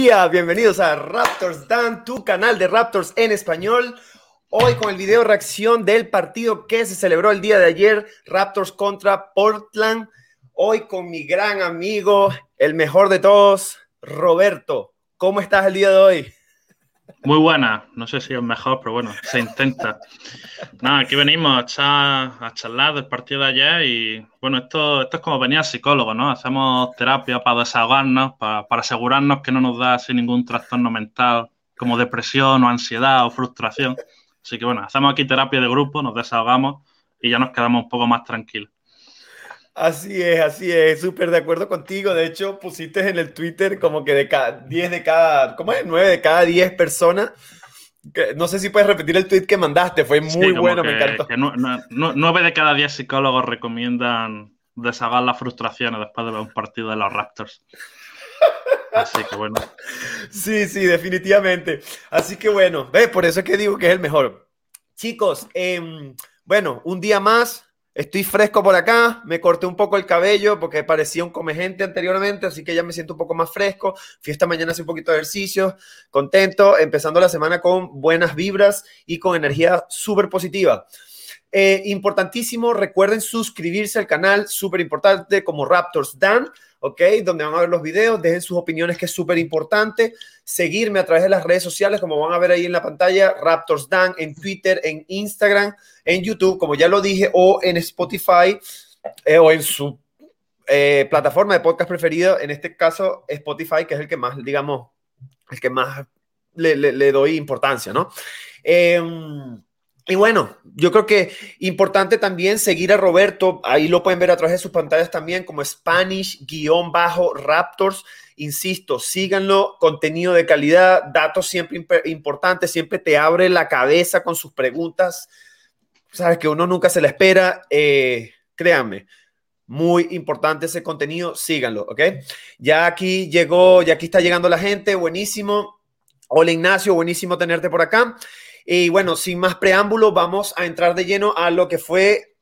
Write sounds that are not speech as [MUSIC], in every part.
Bienvenidos a Raptors Dan, tu canal de Raptors en español. Hoy con el video reacción del partido que se celebró el día de ayer, Raptors contra Portland. Hoy con mi gran amigo, el mejor de todos, Roberto. ¿Cómo estás el día de hoy? Muy buena, no sé si es mejor, pero bueno, se intenta. Nada, aquí venimos a, charlar del partido de ayer y bueno, esto, esto es como venir al psicólogo, ¿no? Hacemos terapia para desahogarnos, para, para asegurarnos que no nos da así ningún trastorno mental como depresión o ansiedad o frustración. Así que bueno, hacemos aquí terapia de grupo, nos desahogamos y ya nos quedamos un poco más tranquilos. Así es, así es, súper de acuerdo contigo. De hecho, pusiste en el Twitter como que de cada 10 de cada, ¿cómo es? 9 de cada 10 personas. no sé si puedes repetir el tweet que mandaste, fue muy bueno, me encantó. Que 9 de cada 10 psicólogos recomiendan deshagar las frustraciones después de un partido de los Raptors. Así que bueno. Sí, sí, definitivamente. Así que bueno, ve, por eso es que digo que es el mejor. Chicos, eh, bueno, un día más, Estoy fresco por acá, me corté un poco el cabello porque parecía un comegente anteriormente, así que ya me siento un poco más fresco. Fui esta mañana a hacer un poquito de ejercicio, contento, empezando la semana con buenas vibras y con energía súper positiva. Eh, importantísimo, recuerden suscribirse al canal, súper importante, como Raptors Dan, ¿ok? Donde van a ver los videos, dejen sus opiniones, que es súper importante. Seguirme a través de las redes sociales, como van a ver ahí en la pantalla, Raptors Dan, en Twitter, en Instagram, en YouTube, como ya lo dije, o en Spotify, eh, o en su eh, plataforma de podcast preferida, en este caso Spotify, que es el que más, digamos, el que más le, doy importancia, ¿no? Eh, y bueno, yo creo que importante también seguir a Roberto, ahí lo pueden ver a través de sus pantallas también como Spanish-Raptors. Insisto, síganlo, contenido de calidad, datos siempre importantes, siempre te abre la cabeza con sus preguntas. Sabes que uno nunca se la espera, eh, créanme. Muy importante ese contenido, síganlo, ¿ok? Ya aquí llegó, ya aquí está llegando la gente, buenísimo. Hola Ignacio, buenísimo tenerte por acá. Y bueno, sin más preámbulo, vamos a entrar de lleno a lo que fue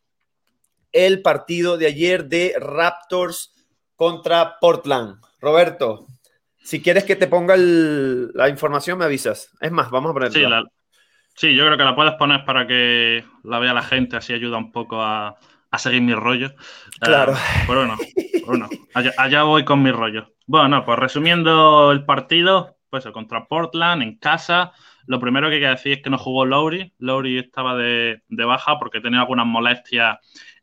el partido de ayer de Raptors contra Portland. Roberto, si quieres que te ponga la información, me avisas. Es más, vamos a ponerla. Sí, yo creo que la puedes poner para que la vea la gente, así ayuda un poco a, seguir mi rollo. Claro. Eh, bueno, [LAUGHS] bueno allá, allá, voy con mi rollo. Bueno, pues resumiendo el partido, pues contra Portland en casa. Lo primero que hay que decir es que no jugó Lowry. Lowry estaba de, baja porque tenía algunas molestias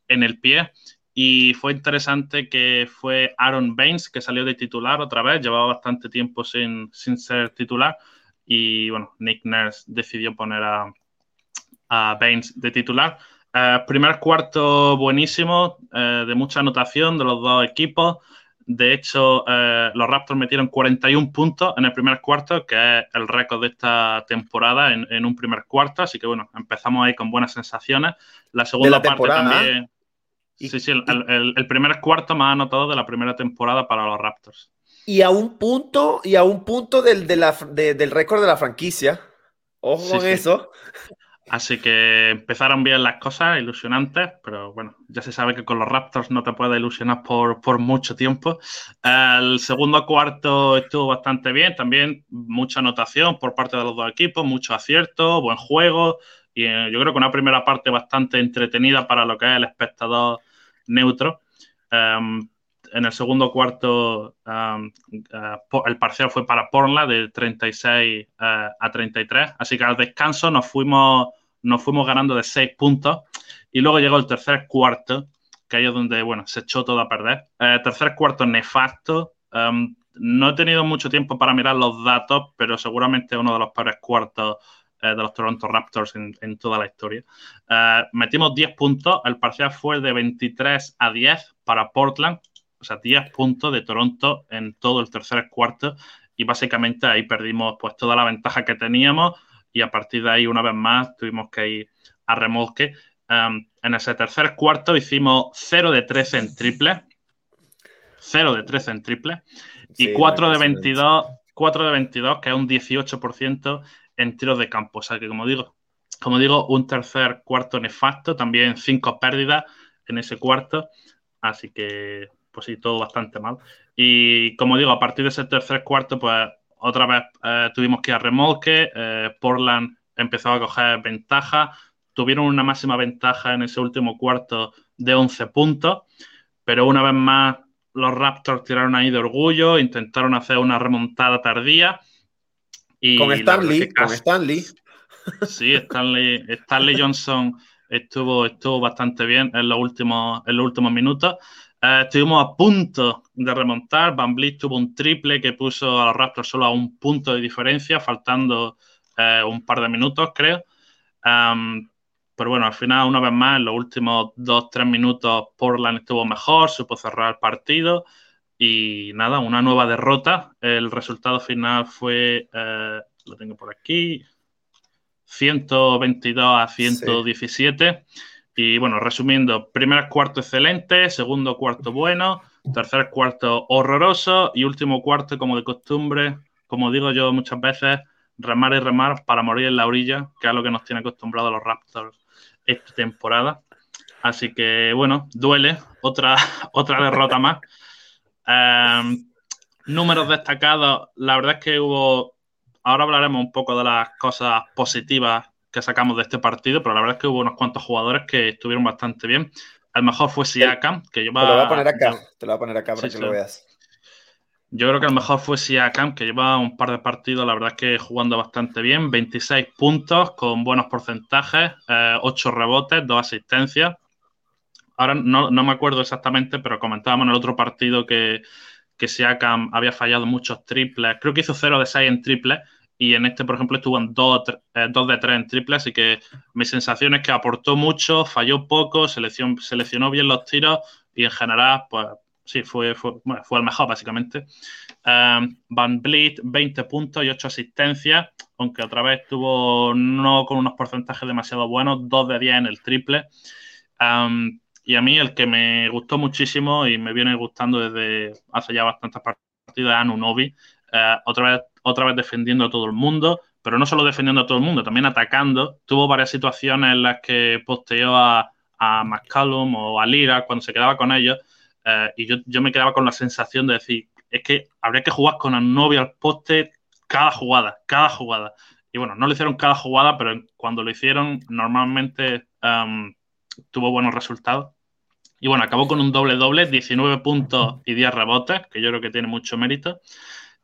en el pie. Y fue interesante que fue Aaron Baines que salió de titular otra vez. Llevaba bastante tiempo sin, ser titular. Y bueno, Nick Nurse decidió poner a, a Baines de titular. Eh, primer cuarto buenísimo, eh, de mucha anotación de los dos equipos. De hecho, eh, los Raptors metieron 41 puntos en el primer cuarto, que es el récord de esta temporada en, un primer cuarto. Así que bueno, empezamos ahí con buenas sensaciones. La segunda parte también. sí, sí, el, primer cuarto más anotado de la primera temporada para los Raptors. Y a un punto, y a un punto del, del récord de la franquicia. Ojo con eso. Así que empezaron bien las cosas, ilusionantes, pero bueno, ya se sabe que con los Raptors no te puede ilusionar por, por mucho tiempo. El segundo cuarto estuvo bastante bien, también mucha anotación por parte de los dos equipos, mucho acierto, buen juego y eh, yo creo que una primera parte bastante entretenida para lo que es el espectador neutro. Em, en el segundo cuarto el parcial fue para Porla de 36 uh, a 33. Así que al descanso nos fuimos, ganando de 6 puntos. Y luego llegó el tercer cuarto, que ahí es donde bueno, se echó todo a perder. Eh, tercer cuarto nefasto. No he tenido mucho tiempo para mirar los datos, pero seguramente uno de los peores cuartos eh, de los Toronto Raptors en, toda la historia. Metimos 10 puntos, el parcial fue de 23 a 10 para Portland, o sea, 10 puntos de Toronto en todo el tercer cuarto y básicamente ahí perdimos pues toda la ventaja que teníamos y a partir de ahí una vez más tuvimos que ir a remolque. Um, en ese tercer cuarto hicimos 0 de 13 en triple, 0 de 13 en triple y 4 de 22, 4 de 22 que es un 18% en tiros de campo. O sea que como digo, como digo, un tercer cuarto nefasto, también cinco pérdidas en ese cuarto. Así que pues sí, todo bastante mal. Y como digo, a partir de ese tercer cuarto, pues otra vez eh, tuvimos que ir a remolque. Eh, Portland empezó a coger ventaja. Tuvieron una máxima ventaja en ese último cuarto de 11 puntos, pero una vez más los Raptors tiraron ahí de orgullo, intentaron hacer una remontada tardía. Y con Stanley, con Stanley. Sí, Stanley, Stanley Johnson estuvo, estuvo bastante bien en los últimos, en los últimos minutos. Eh, estuvimos a punto de remontar. Van tuvo un triple que puso a los Raptors solo a un punto de diferencia, faltando eh, un par de minutos, creo. pero bueno, al final, una vez más, en los últimos dos, tres minutos, Portland estuvo mejor, supo cerrar el partido. Y nada, una nueva derrota. El resultado final fue, eh, lo tengo por aquí, 122 a 117. Y bueno, resumiendo, primer cuarto excelente, segundo cuarto bueno, tercer cuarto horroroso y último cuarto, como de costumbre, como digo yo muchas veces, remar y remar para morir en la orilla, que es lo que nos tiene acostumbrados los Raptors esta temporada. Así que bueno, duele, otra, [LAUGHS] otra derrota más. Em, números destacados, la verdad es que hubo, ahora hablaremos un poco de las cosas positivas que sacamos de este partido, pero la verdad es que hubo unos cuantos jugadores que estuvieron bastante bien. El mejor fue Siakam, que lleva... Te lo voy a poner acá, te lo voy a poner acá para que lo veas. Yo creo que el mejor fue Siakam, que lleva un par de partidos, la verdad es que jugando bastante bien, 26 puntos con buenos porcentajes, 8 eh, rebotes, 2 asistencias. Ahora no, no, me acuerdo exactamente, pero comentábamos en el otro partido que, que Siakam había fallado muchos triples. Creo que hizo 0 de 6 en triples y en este, por ejemplo, estuvo en 2 eh, de 3 en triple, así que mi sensación es que aportó mucho, falló poco, seleccionó, bien los tiros y en general, pues sí, fue, fue, fue el mejor, básicamente. Um, Van Vliet, 20 puntos y 8 asistencias, aunque otra vez estuvo no con unos porcentajes demasiado buenos, 2 de 10 en el triple. Um, y a mí el que me gustó muchísimo y me viene gustando desde hace ya bastantes partidos es Anunobi. Uh, otra vez otra vez defendiendo a todo el mundo, pero no solo defendiendo a todo el mundo, también atacando. Tuvo varias situaciones en las que posteó a, a McCallum o a Lira cuando se quedaba con ellos, eh, y yo, yo, me quedaba con la sensación de decir, es que habría que jugar con el novio al poste cada jugada, cada jugada. Y bueno, no lo hicieron cada jugada, pero cuando lo hicieron, normalmente um, tuvo buenos resultados. Y bueno, acabó con un doble-doble, 19 puntos y 10 rebotes, que yo creo que tiene mucho mérito.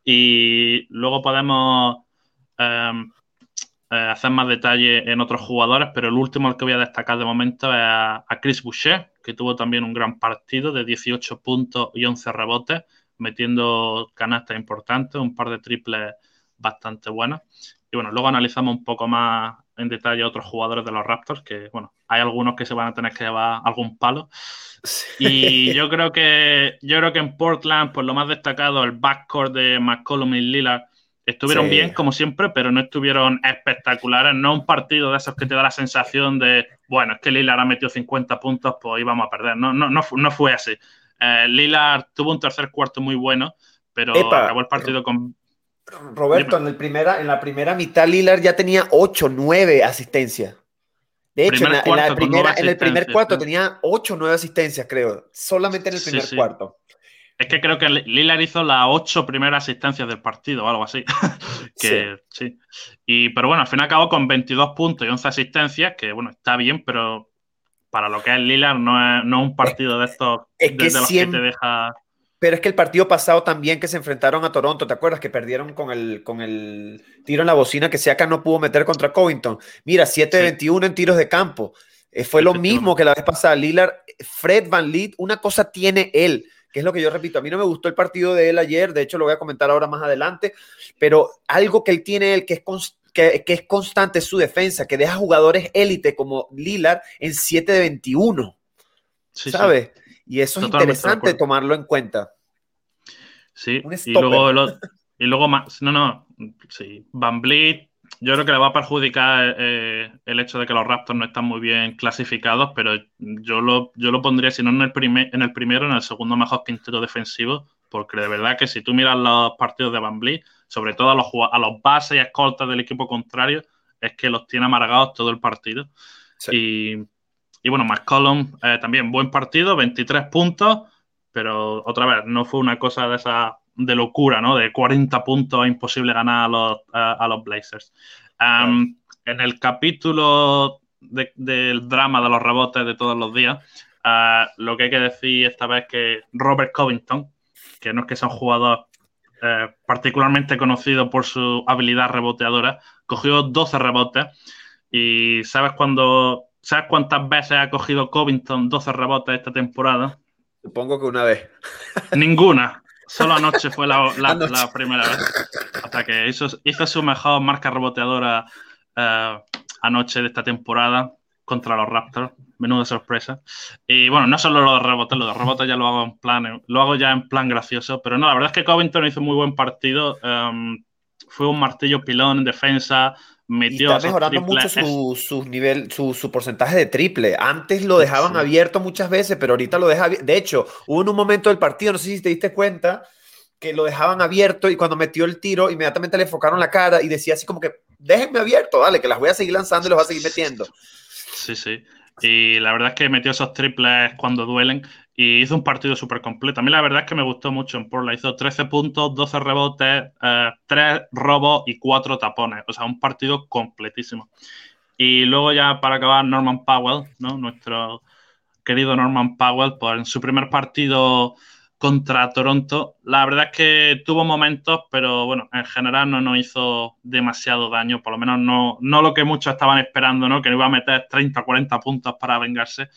Y luego podemos em, eh, hacer más detalle en otros jugadores, pero el último al que voy a destacar de momento es a, Chris Boucher, que tuvo también un gran partido de 18 puntos y 11 rebotes, metiendo canastas importantes, un par de triples bastante buenos. Y bueno, luego analizamos un poco más en detalle a otros jugadores de los Raptors, que bueno, hay algunos que se van a tener que llevar algún palo. Y yo creo que yo creo que en Portland, pues lo más destacado, el backcourt de McCollum y Lillard estuvieron bien, como siempre, pero no estuvieron espectaculares. No un partido de esos que te da la sensación de, bueno, es que Lillard ha metido 50 puntos, pues íbamos a perder. No, no, no, no fue así. Eh, Lillard tuvo un tercer cuarto muy bueno, pero acabó el partido con. Roberto, en, el primera, en la primera mitad Lillard ya tenía 8, 9 asistencias. De hecho, en, la, primera, en el primer cuarto tenía 8 o 9 asistencias, creo. Solamente en el primer cuarto. Es que creo que Lillard hizo las 8 primeras asistencias del partido o algo así. [LAUGHS] que sí. Y, pero bueno, al final acabó con 22 puntos y 11 asistencias, que bueno, está bien, pero para lo que es Lillard no es, no un partido de estos es que los que te deja. Pero es que el partido pasado también que se enfrentaron a Toronto, ¿te acuerdas? Que perdieron con el, con el tiro en la bocina que Siaka no pudo meter contra Covington. Mira, 7 de 21 en tiros de campo. Eh, fue lo mismo que la vez pasada. Lillard, Fred Van Leet, una cosa tiene él, que es lo que yo repito. A mí no me gustó el partido de él ayer, de hecho lo voy a comentar ahora más adelante, pero algo que él tiene él que es que, es constante su defensa, que deja jugadores élite como Lillard en 7 de 21. ¿Sabes? Y eso es interesante tomarlo en cuenta. Sí, y luego, y luego más, no, no, sí, Van Vliet, yo creo que le va a perjudicar eh, el hecho de que los Raptors no están muy bien clasificados, pero yo lo, yo lo pondría, si no en el, primer, en el primero, en el segundo mejor quinteto defensivo, porque de verdad que si tú miras los partidos de Van Vliet, sobre todo a los, a los bases y escoltas del equipo contrario, es que los tiene amargados todo el partido. Y y bueno, McCollum eh, también buen partido, 23 puntos, pero otra vez, no fue una cosa de esa de locura, ¿no? De 40 puntos, imposible ganar a los, los Blazers. en el capítulo del drama de los rebotes de todos los días, uh, lo que hay que decir esta vez es que Robert Covington, que no es que sea un jugador eh, particularmente conocido por su habilidad reboteadora, cogió 12 rebotes y ¿sabes cuando ¿Sabes cuántas veces ha cogido Covington 12 rebotes esta temporada? Supongo que una vez. Ninguna. Solo anoche fue [LAUGHS] la, primera vez. Hasta que hizo, hizo su mejor marca reboteadora eh, anoche de esta temporada contra los Raptors. Menuda sorpresa. Y bueno, no solo los rebotes, los rebotes ya lo hago en plan, lo hago ya en plan gracioso. Pero no, la verdad es que Covington hizo muy buen partido. Em, fue un martillo pilón en defensa, está mejorando mucho su, su nivel, su, su, porcentaje de triple. Antes lo dejaban abierto muchas veces, pero ahorita lo deja De hecho, hubo en un momento del partido, no sé si te diste cuenta, que lo dejaban abierto y cuando metió el tiro, inmediatamente le enfocaron la cara y decía así como que, déjenme abierto, dale, que las voy a seguir lanzando y los voy a seguir metiendo. Sí, sí. Y la verdad es que metió esos triples cuando duelen y hizo un partido súper completo. A mí la verdad es que me gustó mucho en Porla. Hizo 13 puntos, 12 rebotes, 3 eh, robos y 4 tapones. O sea, un partido completísimo. Y luego ya para acabar, Norman Powell, ¿no? Nuestro querido Norman Powell, pues en su primer partido contra Toronto. La verdad es que tuvo momentos, pero bueno, en general no nos hizo demasiado daño, por lo menos no, no lo que muchos estaban esperando, ¿no? Que iba a meter 30 o 40 puntos para vengarse.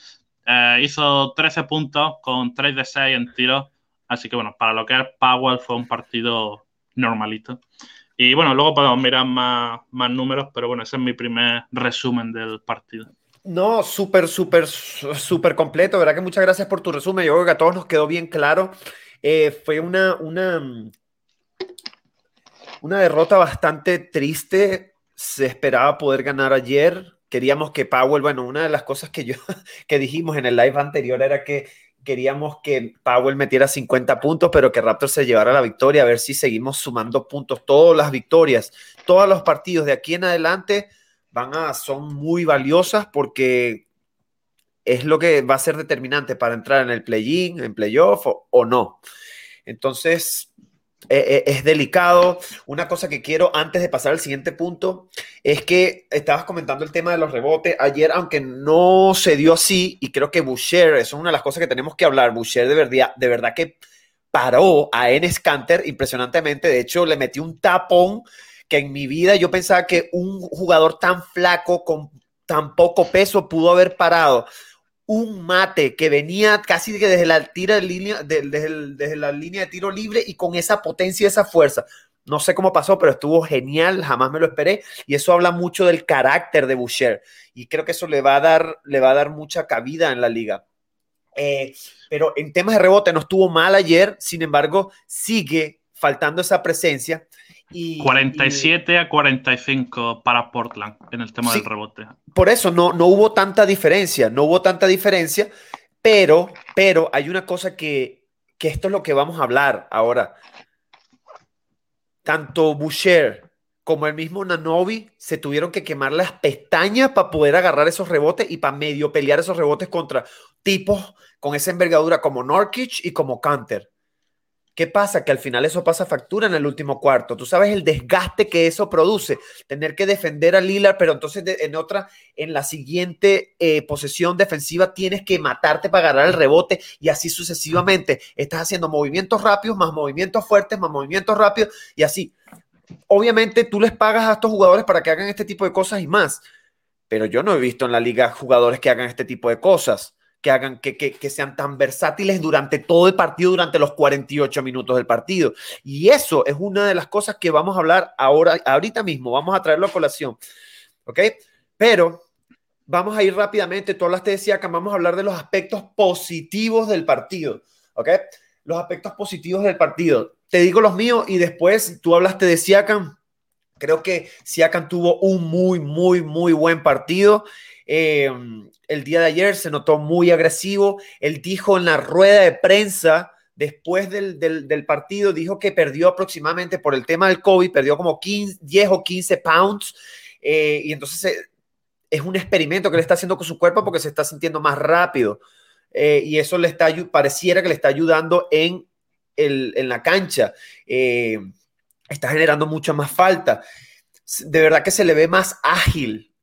Eh, hizo 13 puntos con 3 de 6 en tiros, así que bueno, para lo que es Powell fue un partido normalito. Y bueno, luego podemos mirar más, más números, pero bueno, ese es mi primer resumen del partido. No, súper, súper, súper completo. ¿Verdad que muchas gracias por tu resumen? Yo creo que a todos nos quedó bien claro. Eh, fue una, una, una derrota bastante triste. Se esperaba poder ganar ayer. Queríamos que Powell, bueno, una de las cosas que yo [LAUGHS] que dijimos en el live anterior era que queríamos que Powell metiera 50 puntos, pero que Raptor se llevara la victoria, a ver si seguimos sumando puntos. Todas las victorias, todos los partidos de aquí en adelante van a, son muy valiosas porque es lo que va a ser determinante para entrar en el play-in, en playoff o, o no. Entonces, e, e, es delicado. Una cosa que quiero antes de pasar al siguiente punto es que estabas comentando el tema de los rebotes. Ayer, aunque no se dio así, y creo que Boucher, eso es una de las cosas que tenemos que hablar, Boucher de verdad, de verdad que paró a Enes Canter impresionantemente. De hecho, le metió un tapón que en mi vida yo pensaba que un jugador tan flaco, con tan poco peso, pudo haber parado un mate que venía casi desde la, tira de línea, desde, la línea de tiro libre y con esa potencia y esa fuerza. No sé cómo pasó, pero estuvo genial, jamás me lo esperé. Y eso habla mucho del carácter de Boucher. Y creo que eso le va a dar, le va a dar mucha cabida en la liga. Eh, pero en temas de rebote no estuvo mal ayer, sin embargo, sigue faltando esa presencia. 47 a 45 para Portland en el tema del rebote. Por eso no, no hubo tanta diferencia, no hubo tanta diferencia, pero, pero hay una cosa que, que esto es lo que vamos a hablar ahora. Tanto Boucher como el mismo Nanobi se tuvieron que quemar las pestañas para poder agarrar esos rebotes y para medio pelear esos rebotes contra tipos con esa envergadura como Norkic y como Canter. ¿Qué pasa? Que al final eso pasa factura en el último cuarto. Tú sabes el desgaste que eso produce, tener que defender a Lillard, pero entonces en otra, en la siguiente eh, posesión defensiva tienes que matarte para agarrar el rebote y así sucesivamente. Estás haciendo movimientos rápidos, más movimientos fuertes, más movimientos rápidos y así. Obviamente tú les pagas a estos jugadores para que hagan este tipo de cosas y más, pero yo no he visto en la liga jugadores que hagan este tipo de cosas que hagan que, que, sean tan versátiles durante todo el partido, durante los 48 minutos del partido. Y eso es una de las cosas que vamos a hablar ahora, ahorita mismo, vamos a traerlo a colación. ¿Ok? Pero vamos a ir rápidamente, tú hablaste de Siakam, vamos a hablar de los aspectos positivos del partido. ¿Ok? Los aspectos positivos del partido. Te digo los míos y después tú hablaste de Siakam. Creo que Siakam tuvo un muy, muy, muy buen partido. Eh, el día de ayer se notó muy agresivo. Él dijo en la rueda de prensa después del, partido, dijo que perdió aproximadamente por el tema del COVID, perdió como 15, 10 o 15 pounds. Eh, y entonces eh, es un experimento que le está haciendo con su cuerpo porque se está sintiendo más rápido. eh, y eso le está, pareciera que le está ayudando en, en la cancha. Está generando mucha más falta. De verdad que se le ve más ágil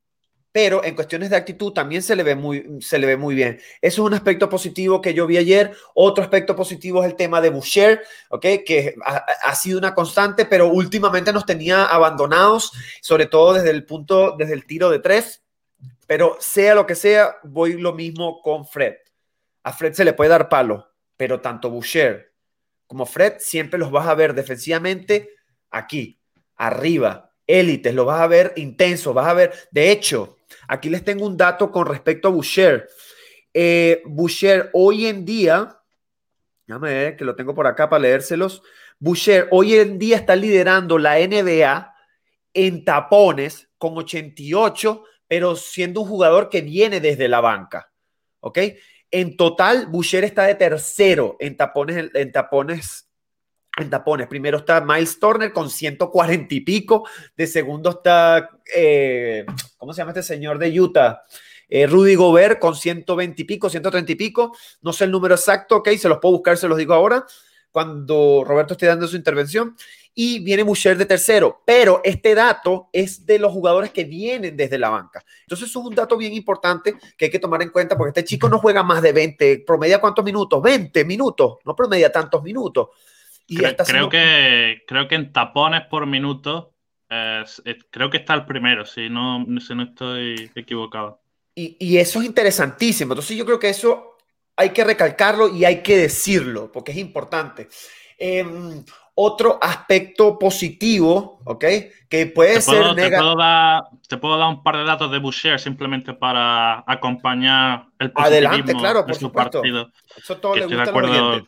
pero en cuestiones de actitud también se le ve muy, se le ve muy bien. Eso es un aspecto positivo que yo vi ayer. Otro aspecto positivo es el tema de Boucher, ¿okay? que ha, sido una constante, pero últimamente nos tenía abandonados, sobre todo desde el punto, desde el tiro de tres. Pero sea lo que sea, voy lo mismo con Fred. A Fred se le puede dar palo, pero tanto Boucher como Fred siempre los vas a ver defensivamente aquí, arriba, élites, lo vas a ver intenso, vas a ver, de hecho, Aquí les tengo un dato con respecto a Boucher. Eh, Boucher hoy en día, déjame ver que lo tengo por acá para leérselos. Boucher hoy en día está liderando la NBA en tapones con 88, pero siendo un jugador que viene desde la banca. ¿Ok? En total, Boucher está de tercero en tapones, en tapones en tapones. Primero está Miles Turner con 140 y pico. De segundo está, eh, ¿cómo se llama este señor de Utah? Eh, Rudy Gobert con 120 y pico, 130 y pico. No sé el número exacto, ok, se los puedo buscar, se los digo ahora, cuando Roberto esté dando su intervención. Y viene Boucher de tercero, pero este dato es de los jugadores que vienen desde la banca. Entonces, es un dato bien importante que hay que tomar en cuenta porque este chico no juega más de 20. ¿Promedia cuántos minutos? 20 minutos, no promedia tantos minutos creo, que, creo que en tapones por minuto, creo que está el primero, si no, si no estoy equivocado. Y, eso es interesantísimo. Entonces yo creo que eso hay que recalcarlo y hay que decirlo, porque es importante. Em, otro aspecto positivo, ¿ok? Que puede ser te puedo, dar, te puedo, dar, un par de datos de Boucher simplemente para acompañar el Adelante, claro, por su partido. Eso todo le gusta de acuerdo.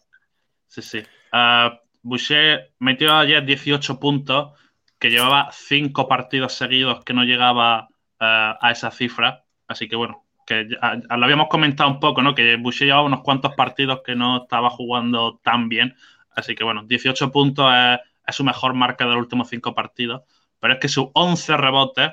Sí, sí. Uh, Boucher metió ayer 18 puntos, que llevaba 5 partidos seguidos que no llegaba eh, a esa cifra. Así que bueno, que lo habíamos comentado un poco, ¿no? Que Boucher llevaba unos cuantos partidos que no estaba jugando tan bien. Así que bueno, 18 puntos es, su mejor marca de los últimos 5 partidos. Pero es que sus 11 rebotes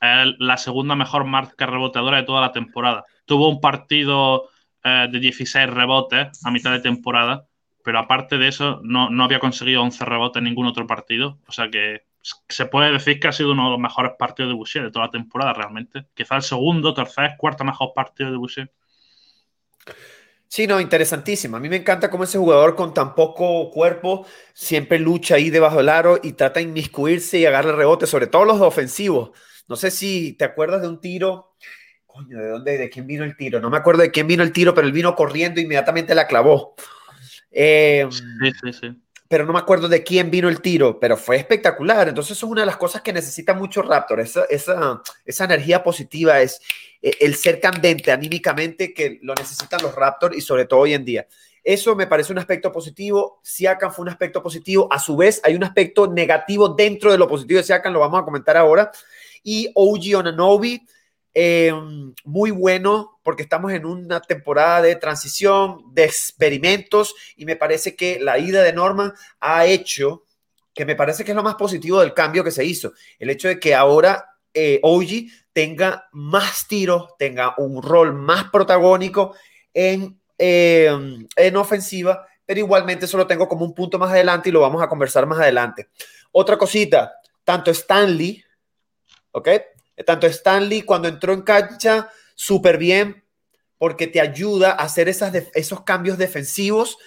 es la segunda mejor marca reboteadora de toda la temporada. Tuvo un partido eh, de 16 rebotes a mitad de temporada pero aparte de eso no, había conseguido 11 rebotes en ningún otro partido. O sea que se puede decir que ha sido uno de los mejores partidos de Boucher de toda la temporada realmente. Quizá el segundo, tercer, cuarto mejor partido de Boucher. Sí, no, interesantísimo. A mí me encanta cómo ese jugador con tan poco cuerpo siempre lucha ahí debajo del aro y trata de inmiscuirse y agarra el rebote, sobre todo los ofensivos. No sé si te acuerdas de un tiro. Coño, ¿de dónde? ¿De quién vino el tiro? No me acuerdo de quién vino el tiro, pero él vino corriendo e inmediatamente la clavó. Em, pero no me acuerdo de quién vino el tiro, pero fue espectacular. Entonces, eso es una de las cosas que necesita mucho Raptor, esa, esa, esa energía positiva, es eh, el ser candente anímicamente que lo necesitan los Raptors y sobre todo hoy en día. Eso me parece un aspecto positivo. Siakam fue un aspecto positivo. A su vez, hay un aspecto negativo dentro de lo positivo de Siakam, lo vamos a comentar ahora. Y OG Onanobi, eh, muy bueno porque estamos en una temporada de transición, de experimentos y me parece que la ida de Norman ha hecho, que me parece que es lo más positivo del cambio que se hizo, el hecho de que ahora eh, tenga más tiros, tenga un rol más protagónico en, eh, en ofensiva, pero igualmente eso lo tengo como un punto más adelante y lo vamos a conversar más adelante. Otra cosita, tanto Stanley, ¿ok? Tanto Stanley cuando entró en cancha, súper bien, porque te ayuda a hacer esos cambios defensivos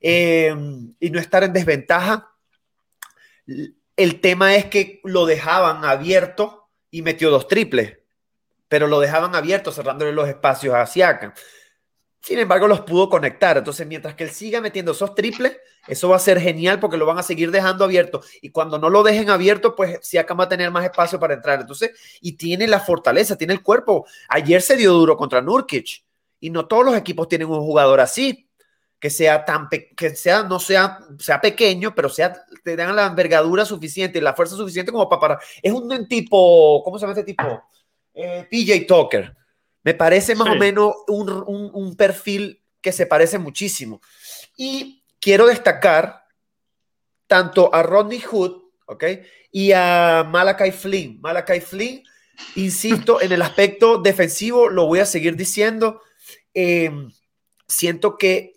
eh, y no estar en desventaja. El tema es que lo dejaban abierto y metió dos triples, pero lo dejaban abierto cerrándole los espacios a Siakam. Sin embargo, los pudo conectar. Entonces, mientras que él siga metiendo esos triples, eso va a ser genial porque lo van a seguir dejando abierto. Y cuando no lo dejen abierto, pues Siakam va a tener más espacio para entrar. Entonces, y tiene la fortaleza, tiene el cuerpo. Ayer se dio duro contra Nurkic. Y no todos los equipos tienen un jugador así, que sea tan que sea, no sea, sea pequeño, pero sea, tengan la envergadura suficiente y la fuerza suficiente como para. Es un tipo, ¿cómo se llama este tipo? Eh, PJ Tucker me parece más o menos un, perfil que se parece muchísimo. Y quiero destacar tanto a Rodney Hood, ¿ok? Y a Malakai Flynn. Malakai Flynn, insisto, en el aspecto defensivo, lo voy a seguir diciendo. Em, siento que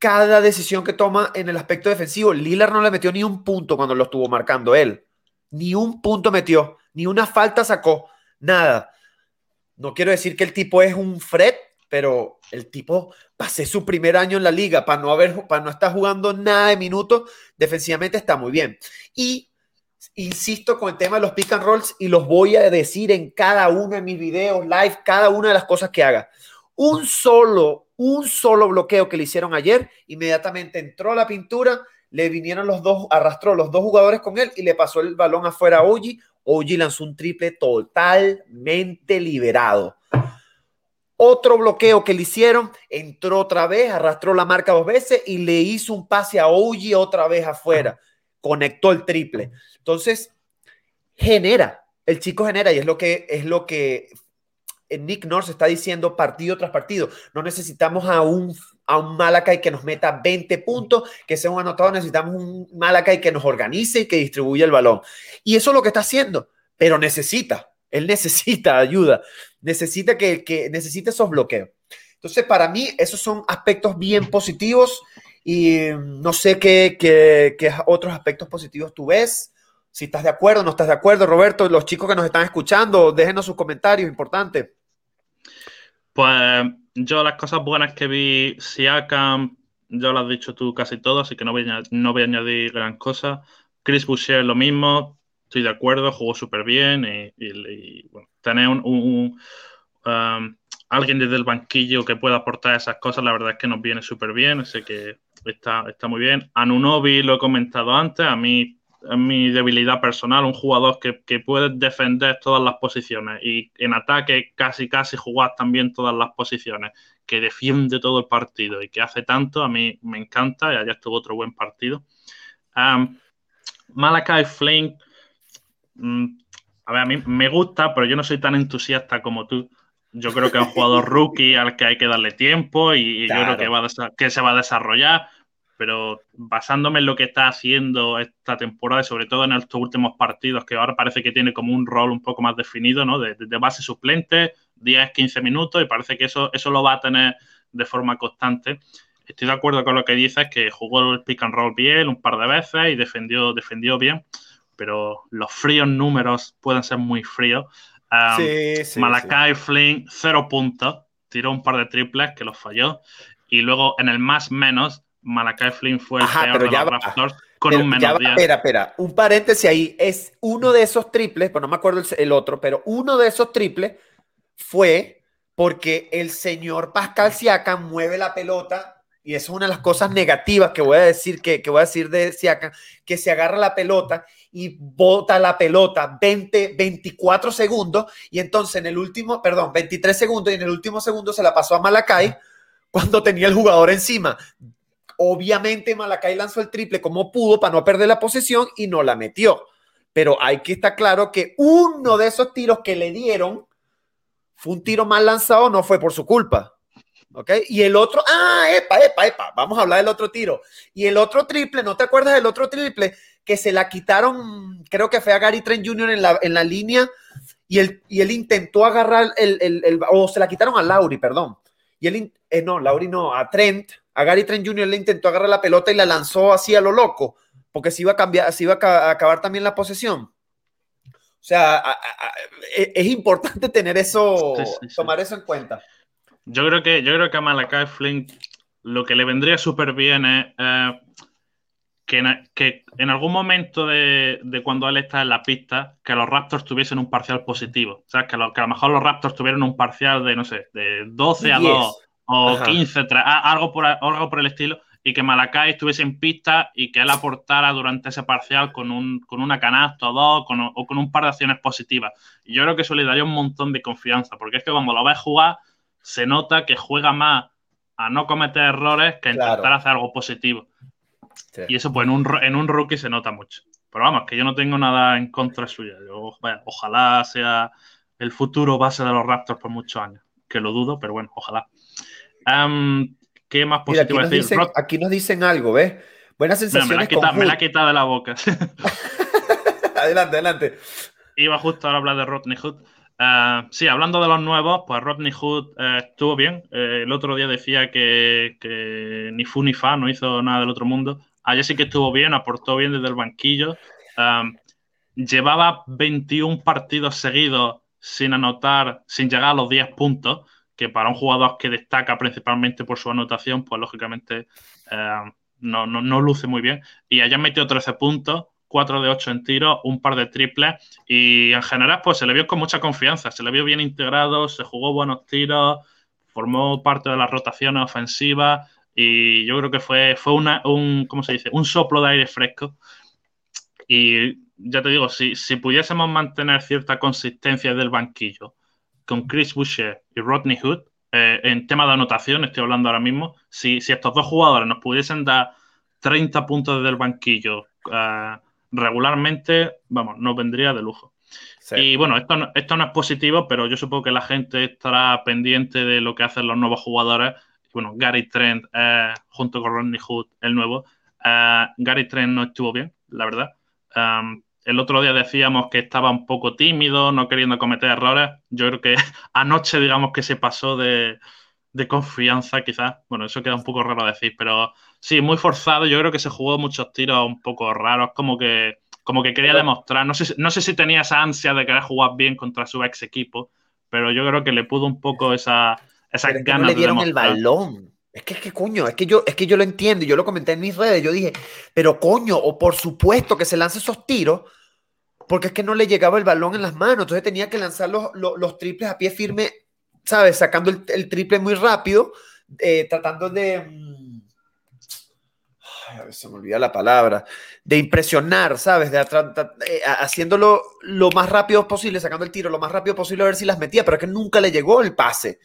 cada decisión que toma en el aspecto defensivo, Lillard no le metió ni un punto cuando lo estuvo marcando él. Ni un punto metió, ni una falta sacó, nada. No quiero decir que el tipo es un Fred, pero el tipo pasé su primer año en la liga para no haber para no estar jugando nada de minutos, defensivamente está muy bien. Y insisto con el tema de los pick and rolls y los voy a decir en cada uno de mis videos live, cada una de las cosas que haga. Un solo, un solo bloqueo que le hicieron ayer, inmediatamente entró la pintura, le vinieron los dos, arrastró los dos jugadores con él y le pasó el balón afuera a Oji. Oji lanzó un triple totalmente liberado. Otro bloqueo que le hicieron, entró otra vez, arrastró la marca dos veces y le hizo un pase a Oji otra vez afuera. Conectó el triple. Entonces, genera, el chico genera y es lo que, es lo que Nick North está diciendo partido tras partido. No necesitamos a un, a un Malakai que nos meta 20 puntos, que sea un anotador, necesitamos un Malakai que nos organice y que distribuya el balón. Y eso es lo que está haciendo, pero necesita, él necesita ayuda, necesita que, que necesita esos bloqueos. Entonces, para mí, esos son aspectos bien positivos y no sé qué, qué, qué otros aspectos positivos tú ves. Si estás de acuerdo, no estás de acuerdo, Roberto, los chicos que nos están escuchando, déjenos sus comentarios, importante. Pues yo las cosas buenas que vi, Siakam, ya lo has dicho tú casi todo, así que no voy a, no voy a añadir gran cosa. Chris Boucher lo mismo, estoy de acuerdo, jugó súper bien y, bueno, tener un, um, alguien desde el banquillo que pueda aportar esas cosas, la verdad es que nos viene súper bien, así que está, está muy bien. Anunobi lo he comentado antes, a mí mi debilidad personal, un jugador que, que, puede defender todas las posiciones y en ataque casi casi jugar también todas las posiciones, que defiende todo el partido y que hace tanto, a mí me encanta y allá estuvo otro buen partido. Um, Malakai Flynn, mm, a ver, a mí me gusta, pero yo no soy tan entusiasta como tú. Yo creo que es un jugador [LAUGHS] rookie al que hay que darle tiempo y, yo creo que, va que se va a desarrollar pero basándome en lo que está haciendo esta temporada y sobre todo en estos últimos partidos, que ahora parece que tiene como un rol un poco más definido, ¿no? De, base suplente, 10, 15 minutos, y parece que eso, eso lo va a tener de forma constante. Estoy de acuerdo con lo que dices, que jugó el pick and roll bien un par de veces y defendió, defendió bien, pero los fríos números pueden ser muy fríos. Um, sí, Malakai Flynn, cero puntos, tiró un par de triples que los falló. Y luego en el más menos Malakai Flynn fue el peor de los Raptors con un menos Espera, espera, un paréntesis ahí. Es uno de esos triples, pero no me acuerdo el, otro, pero uno de esos triples fue porque el señor Pascal Siakam mueve la pelota y eso es una de las cosas negativas que voy a decir que, que voy a decir de Siakam, que se agarra la pelota y bota la pelota 20, 24 segundos y entonces en el último, perdón, 23 segundos y en el último segundo se la pasó a Malakai cuando tenía el jugador encima. Obviamente Malacay lanzó el triple como pudo para no perder la posesión y no la metió. Pero hay que estar claro que uno de esos tiros que le dieron fue un tiro mal lanzado, no fue por su culpa. ¿Ok? Y el otro, ah, epa, epa, epa, vamos a hablar del otro tiro. Y el otro triple, ¿no te acuerdas del otro triple? Que se la quitaron, creo que fue a Gary Trent Jr. en la, en la línea y él, y él intentó agarrar el, el, o se la quitaron a Lauri, perdón. Y él, eh, no, Lauri no, a Trent, a Gary Trent Jr. le intentó agarrar la pelota y la lanzó así a lo loco, porque se iba a cambiar, se iba a acabar también la posesión. O sea, e, es importante tener eso, tomar eso en cuenta. Yo creo que, yo creo que a Malakai Flynn lo que le vendría súper bien es eh, que, en, que, en, algún momento de, cuando él está en la pista, que los Raptors tuviesen un parcial positivo. O sea, que, que a lo mejor los Raptors tuvieran un parcial de, no sé, de 12 a 2 o 15, algo por, algo por el estilo, y que Malakai estuviese en pista y que él aportara durante ese parcial con, un, con una canasta o dos o con un par de acciones positivas. Yo creo que eso le daría un montón de confianza, porque es que cuando lo ves jugar, se nota que juega más a no cometer errores que a intentar hacer algo positivo. Y eso, pues, en un, en un rookie se nota mucho. Pero vamos, que yo no tengo nada en contra suya. Yo, ojalá sea el futuro base de los Raptors por muchos años. Que lo dudo, pero bueno, ojalá. ¿Qué más positivo aquí, decir? Dicen, aquí nos dicen algo, ¿ves? Buenas sensaciones. me, la ha quitado de la boca. [LAUGHS] adelante, adelante. Iba justo a hablar de Rodney Hood. Uh, sí, hablando de los nuevos, pues Rodney Hood uh, estuvo bien. Uh, el otro día decía que, que, ni fu ni fa no hizo nada del otro mundo. Ayer sí que estuvo bien, aportó bien desde el banquillo. Um, llevaba 21 partidos seguidos sin anotar, sin llegar a los 10 puntos, que para un jugador que destaca principalmente por su anotación, pues lógicamente no, no, no, luce muy bien. Y ayer metió 13 puntos, 4 de 8 en tiro, un par de triples y en general pues se le vio con mucha confianza, se le vio bien integrado, se jugó buenos tiros, formó parte de las rotaciones ofensivas y yo creo que fue, fue una, un, ¿cómo se dice? un soplo de aire fresco. Y ya te digo, si, si pudiésemos mantener cierta consistencia del banquillo con Chris Boucher y Rodney Hood, eh, en tema de anotación, estoy hablando ahora mismo, si, si, estos dos jugadores nos pudiesen dar 30 puntos desde el banquillo uh, regularmente, vamos, nos vendría de lujo. Sí. Y bueno, esto no, esto no es positivo, pero yo supongo que la gente estará pendiente de lo que hacen los nuevos jugadores. Bueno, Gary Trent eh, junto con Rodney Hood, el nuevo. Gary Trent no estuvo bien, la verdad. Um, el otro día decíamos que estaba un poco tímido, no queriendo cometer errores. Yo creo que [LAUGHS] anoche, digamos que se pasó de, de confianza, quizás. Bueno, eso queda un poco raro decir, pero sí, muy forzado. Yo creo que se jugó muchos tiros un poco raros, como que, como que quería demostrar. No sé, no sé si tenía esa ansia de querer jugar bien contra su ex equipo, pero yo creo que le pudo un poco esa, esas pero ganas que no le dieron de el balón. Es que, es que coño, es que yo, es que yo lo entiendo, yo lo comenté en mis redes, yo dije, pero coño, o por supuesto que se lance esos tiros, porque es que no le llegaba el balón en las manos, entonces tenía que lanzar los, los, los triples a pie firme, ¿sabes? Sacando el, el triple muy rápido, eh, tratando de... mm, Ay, a ver, se me olvida la palabra, de impresionar, ¿sabes? De eh, haciéndolo lo más rápido posible, sacando el tiro lo más rápido posible a ver si las metía, pero es que nunca le llegó el pase,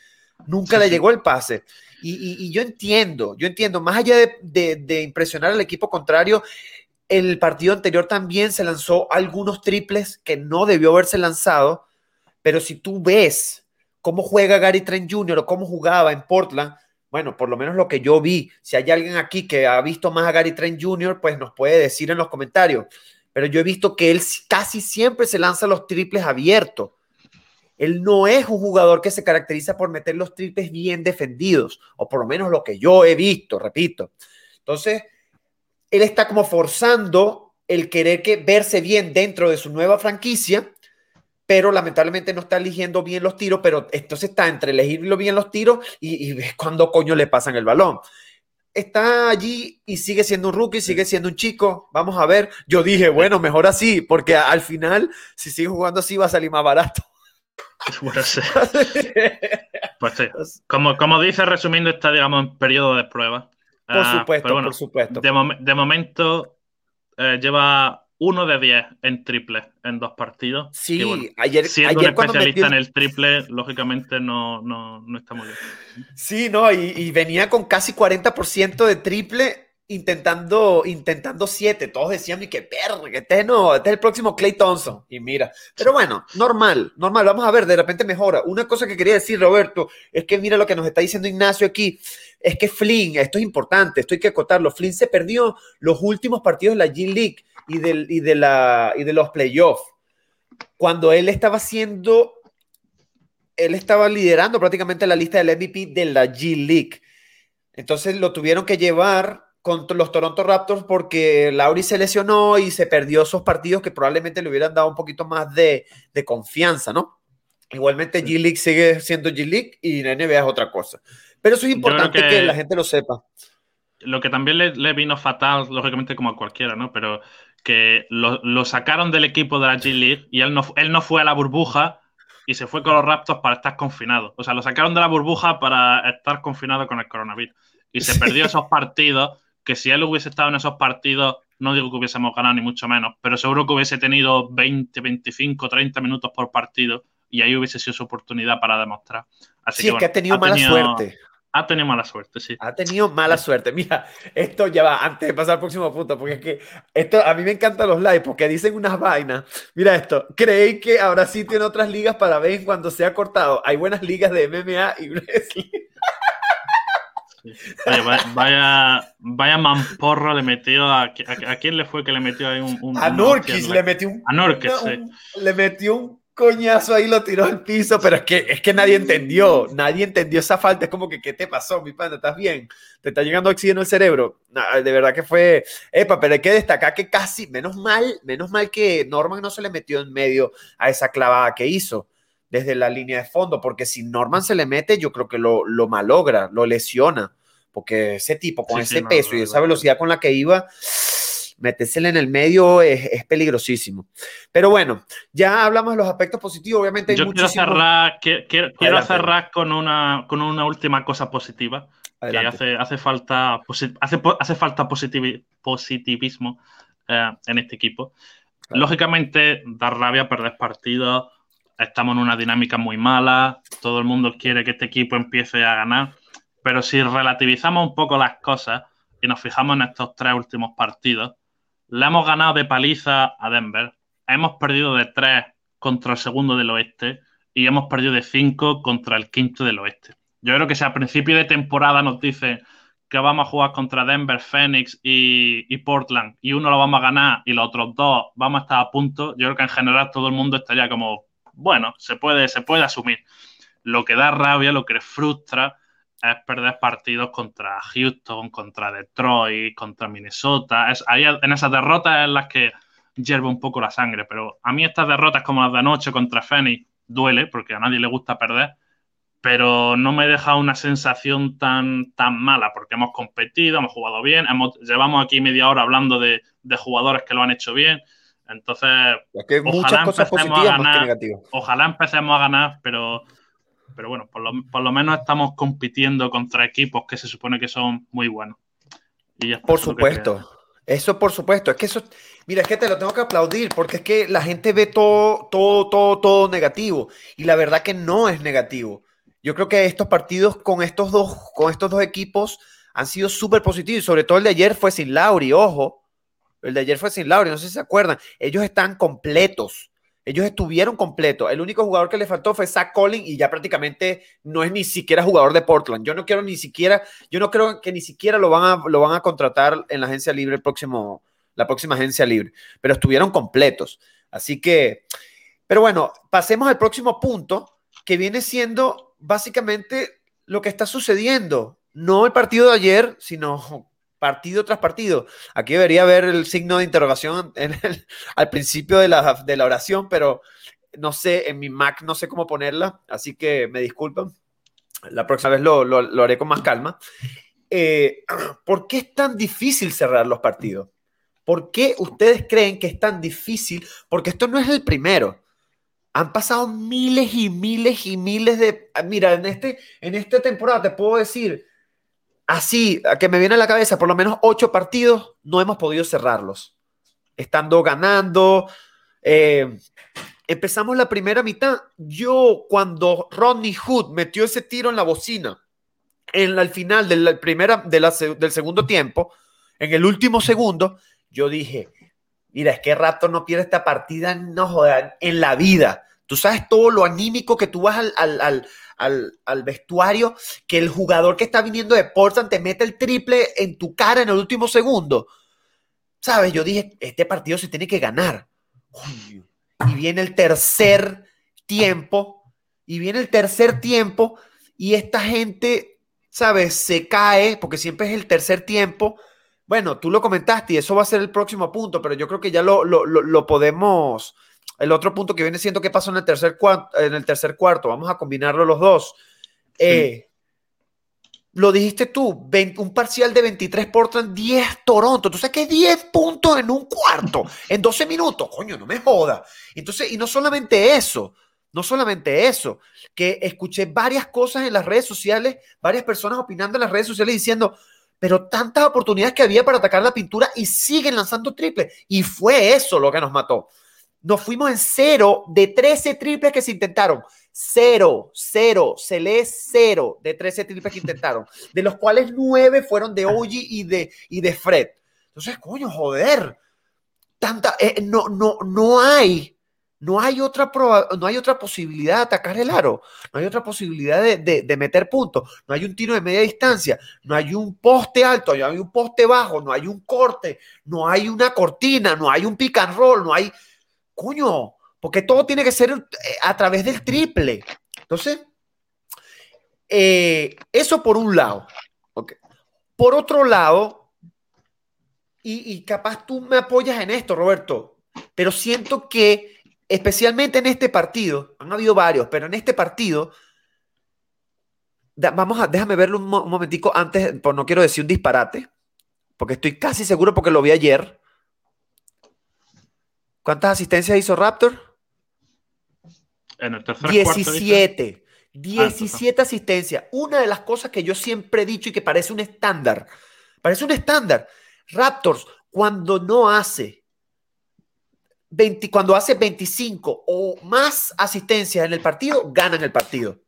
nunca sí, le llegó el pase. Y, yo entiendo, yo entiendo, más allá de, de, de, impresionar al equipo contrario, el partido anterior también se lanzó algunos triples que no debió haberse lanzado, pero si tú ves cómo juega Gary Trent Jr. o cómo jugaba en Portland, bueno, por lo menos lo que yo vi, si hay alguien aquí que ha visto más a Gary Trent Jr., pues nos puede decir en los comentarios, pero yo he visto que él casi siempre se lanza los triples abiertos. Él no es un jugador que se caracteriza por meter los triples bien defendidos, o por lo menos lo que yo he visto, repito. Entonces, él está como forzando el querer que verse bien dentro de su nueva franquicia, pero lamentablemente no está eligiendo bien los tiros, pero entonces está entre elegirlo bien los tiros y, y ves cuando coño le pasan el balón. Está allí y sigue siendo un rookie, sigue siendo un chico. Vamos a ver. Yo dije, bueno, mejor así, porque al final, si sigue jugando así, va a salir más barato. [LAUGHS] Pues sí. Como, como dice, resumiendo, está, digamos, en periodo de prueba. Por supuesto, uh, bueno, por supuesto. De, mom de momento eh, lleva uno de 10 en triple en dos partidos. Sí, bueno, ayer, siendo ayer un especialista en el triple, lógicamente no, no, no está muy bien. Sí, no, y, y venía con casi 40% de triple intentando, intentando siete. Todos decían, que perro, que este no, este es el próximo Clay Thompson. Y mira, pero bueno, normal, normal. Vamos a ver, de repente mejora. Una cosa que quería decir, Roberto, es que mira lo que nos está diciendo Ignacio aquí. Es que Flynn, esto es importante, esto hay que acotarlo. Flynn se perdió los últimos partidos de la G League y, del, y, de, la, y de los playoffs. Cuando él estaba haciendo, él estaba liderando prácticamente la lista del MVP de la G League. Entonces lo tuvieron que llevar contra los Toronto Raptors porque Lauri se lesionó y se perdió esos partidos que probablemente le hubieran dado un poquito más de, de confianza, ¿no? Igualmente G League sigue siendo G League y la NBA es otra cosa. Pero eso es importante que, que, la gente lo sepa. Lo que también le, le, vino fatal, lógicamente como a cualquiera, ¿no? Pero que lo, lo, sacaron del equipo de la G League y él no, él no fue a la burbuja y se fue con los Raptors para estar confinado. O sea, lo sacaron de la burbuja para estar confinado con el coronavirus. Y se perdió [LAUGHS] esos partidos que si él hubiese estado en esos partidos, no digo que hubiésemos ganado ni mucho menos, pero seguro que hubiese tenido 20, 25, 30 minutos por partido y ahí hubiese sido su oportunidad para demostrar. Así sí, que, bueno, es que ha tenido ha mala tenido, suerte. Ha tenido mala suerte, sí. Ha tenido mala suerte. Mira, esto ya va, antes de pasar al próximo punto, porque es que esto a mí me encantan los lives porque dicen unas vainas. Mira esto, ¿creéis que ahora sí tiene otras ligas para ver cuando se ha cortado? Hay buenas ligas de MMA y [LAUGHS] wrestling. Oye, vaya, vaya, mamporro le metió a, a, a, quién le fue que le metió ahí un, un a Norquis le metió un a Norquis, sí. un, le metió un coñazo ahí lo tiró al piso, pero es que, es que nadie entendió, nadie entendió esa falta. Es como que, ¿qué te pasó, mi pana? ¿Estás bien? ¿Te está llegando oxígeno al cerebro? de verdad que fue, epa, pero hay que destacar que casi, menos mal, menos mal que Norman no se le metió en medio a esa clavada que hizo desde la línea de fondo, porque si Norman se le mete, yo creo que lo, lo malogra, lo lesiona, porque ese tipo con ese peso y esa velocidad con la que iba metérsela en el medio es, peligrosísimo. Pero bueno, ya hablamos de los aspectos positivos, obviamente. Yo quiero cerrar, quiero, cerrar con, una, con una última cosa positiva. Que hace, hace falta, hace, hace falta positivismo eh, en este equipo. Lógicamente, da rabia perder partidos. Estamos en una dinámica muy mala. Todo el mundo quiere que este equipo empiece a ganar. Pero si relativizamos un poco las cosas y nos fijamos en estos tres últimos partidos, le hemos ganado de paliza a Denver. Hemos perdido de 3 contra el segundo del oeste y hemos perdido de 5 contra el quinto del oeste. Yo creo que si a principio de temporada nos dice que vamos a jugar contra Denver, Phoenix y, Portland y uno lo vamos a ganar y los otros dos vamos a estar a punto, yo creo que en general todo el mundo estaría como, bueno, se puede, se puede asumir. Lo que da rabia, lo que frustra es perder partidos contra Houston, contra Detroit, contra Minnesota. Es ahí en esas derrotas en las que hierve un poco la sangre. Pero a mí estas derrotas como las de anoche contra Phoenix duele porque a nadie le gusta perder. Pero no me deja una sensación tan, tan mala porque hemos competido, hemos jugado bien, hemos, llevamos aquí media hora hablando de, jugadores que lo han hecho bien. Entonces, ojalá, empecemos a ganar, ojalá empecemos a ganar, pero pero bueno, por lo, menos estamos compitiendo contra equipos que se supone que son muy buenos. Y por supuesto. Eso por supuesto, es que eso, mira, es que te lo tengo que aplaudir porque es que la gente ve todo, todo, todo, todo negativo y la verdad que no es negativo. Yo creo que estos partidos con estos dos, con estos dos equipos han sido súper positivos, sobre todo el de ayer fue sin Lauri, ojo, el de ayer fue sin Lauri, no sé si se acuerdan, ellos están completos, ellos estuvieron completos. El único jugador que le faltó fue Zach Collins y ya prácticamente no es ni siquiera jugador de Portland. Yo no quiero ni siquiera, yo no creo que ni siquiera lo van a, lo van a contratar en la agencia libre próximo, la próxima agencia libre, pero estuvieron completos. Así que, pero bueno, pasemos al próximo punto que viene siendo básicamente lo que está sucediendo. No el partido de ayer, sino partido tras partido. Aquí debería haber el signo de interrogación [LAUGHS] al principio de la, de la, oración, pero no sé, en mi Mac no sé cómo ponerla, así que me disculpan. La próxima vez lo, lo, haré con más calma. Eh, [CLEARS THROAT] ¿Por qué es tan difícil cerrar los partidos? ¿Por qué ustedes creen que es tan difícil? Porque esto no es el primero. Han pasado miles y miles y miles de... Mira, en, este, en esta temporada te puedo decir así, que me viene a la cabeza, por lo menos ocho partidos, no hemos podido cerrarlos. Estando ganando. Eh, empezamos la primera mitad. Yo, cuando Rodney Hood metió ese tiro en la bocina, en el final del, primera, del segundo tiempo, en el último segundo, yo dije, mira, es que rato no pierde esta partida, no jodan, en la vida. Tú sabes todo lo anímico que tú vas al, al, vestuario, que el jugador que está viniendo de Portland te mete el triple en tu cara en el último segundo. ¿Sabes? Yo dije, este partido se tiene que ganar. Y viene el tercer tiempo, y viene el tercer tiempo, y esta gente, ¿sabes? Se cae, porque siempre es el tercer tiempo. Bueno, tú lo comentaste y eso va a ser el próximo punto, pero yo creo que ya lo, lo podemos el otro punto que viene siendo qué pasó en el tercer, cuarto, en el tercer cuarto. Vamos a combinarlo los dos. Eh, lo dijiste tú, un parcial de 23 Portland, 10 Toronto. Tú sabes que 10 puntos en un cuarto, en 12 minutos. Coño, no me joda. Entonces, y no solamente eso, no solamente eso, que escuché varias cosas en las redes sociales, varias personas opinando en las redes sociales diciendo, pero tantas oportunidades que había para atacar la pintura y siguen lanzando triple. Y fue eso lo que nos mató. Nos fuimos en cero de 13 triples que se intentaron. Cero, cero, se lee cero de 13 triples que intentaron, de los cuales nueve fueron de OG y de, y de Fred. Entonces, coño, joder, tanta, eh, no, no, no hay, no hay otra no hay otra posibilidad de atacar el aro, no hay otra posibilidad de, de, meter puntos, no hay un tiro de media distancia, no hay un poste alto, no hay un poste bajo, no hay un corte, no hay una cortina, no hay un pick and roll, no hay, coño, porque todo tiene que ser eh, a través del triple. Entonces, eh, eso por un lado. Por otro lado, y, capaz tú me apoyas en esto, Roberto, pero siento que especialmente en este partido, han habido varios, pero en este partido, vamos a, déjame verlo un, momentico antes, por no quiero decir un disparate, porque estoy casi seguro porque lo vi ayer. ¿Cuántas asistencias hizo Raptor? En el tercer 17. 17 asistencias. Una de las cosas que yo siempre he dicho y que parece un estándar. Parece un estándar. Raptors, cuando no hace 20, cuando hace 25 o más asistencias en el partido, ganan el partido.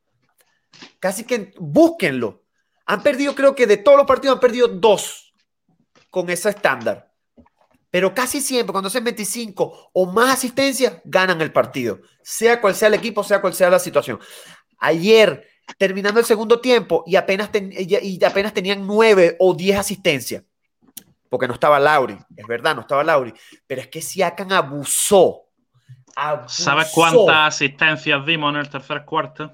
Casi que búsquenlo. Han perdido, creo que de todos los partidos han perdido dos con ese estándar. Pero casi siempre, cuando hacen 25 o más asistencias, ganan el partido. Sea cual sea el equipo, sea cual sea la situación. Ayer, terminando el segundo tiempo, y apenas, y apenas tenían 9 o 10 asistencias porque no estaba Lauri, es verdad, no estaba Lauri, pero es que Siakam abusó. ¿Sabes cuántas asistencias dimos en el tercer cuarto?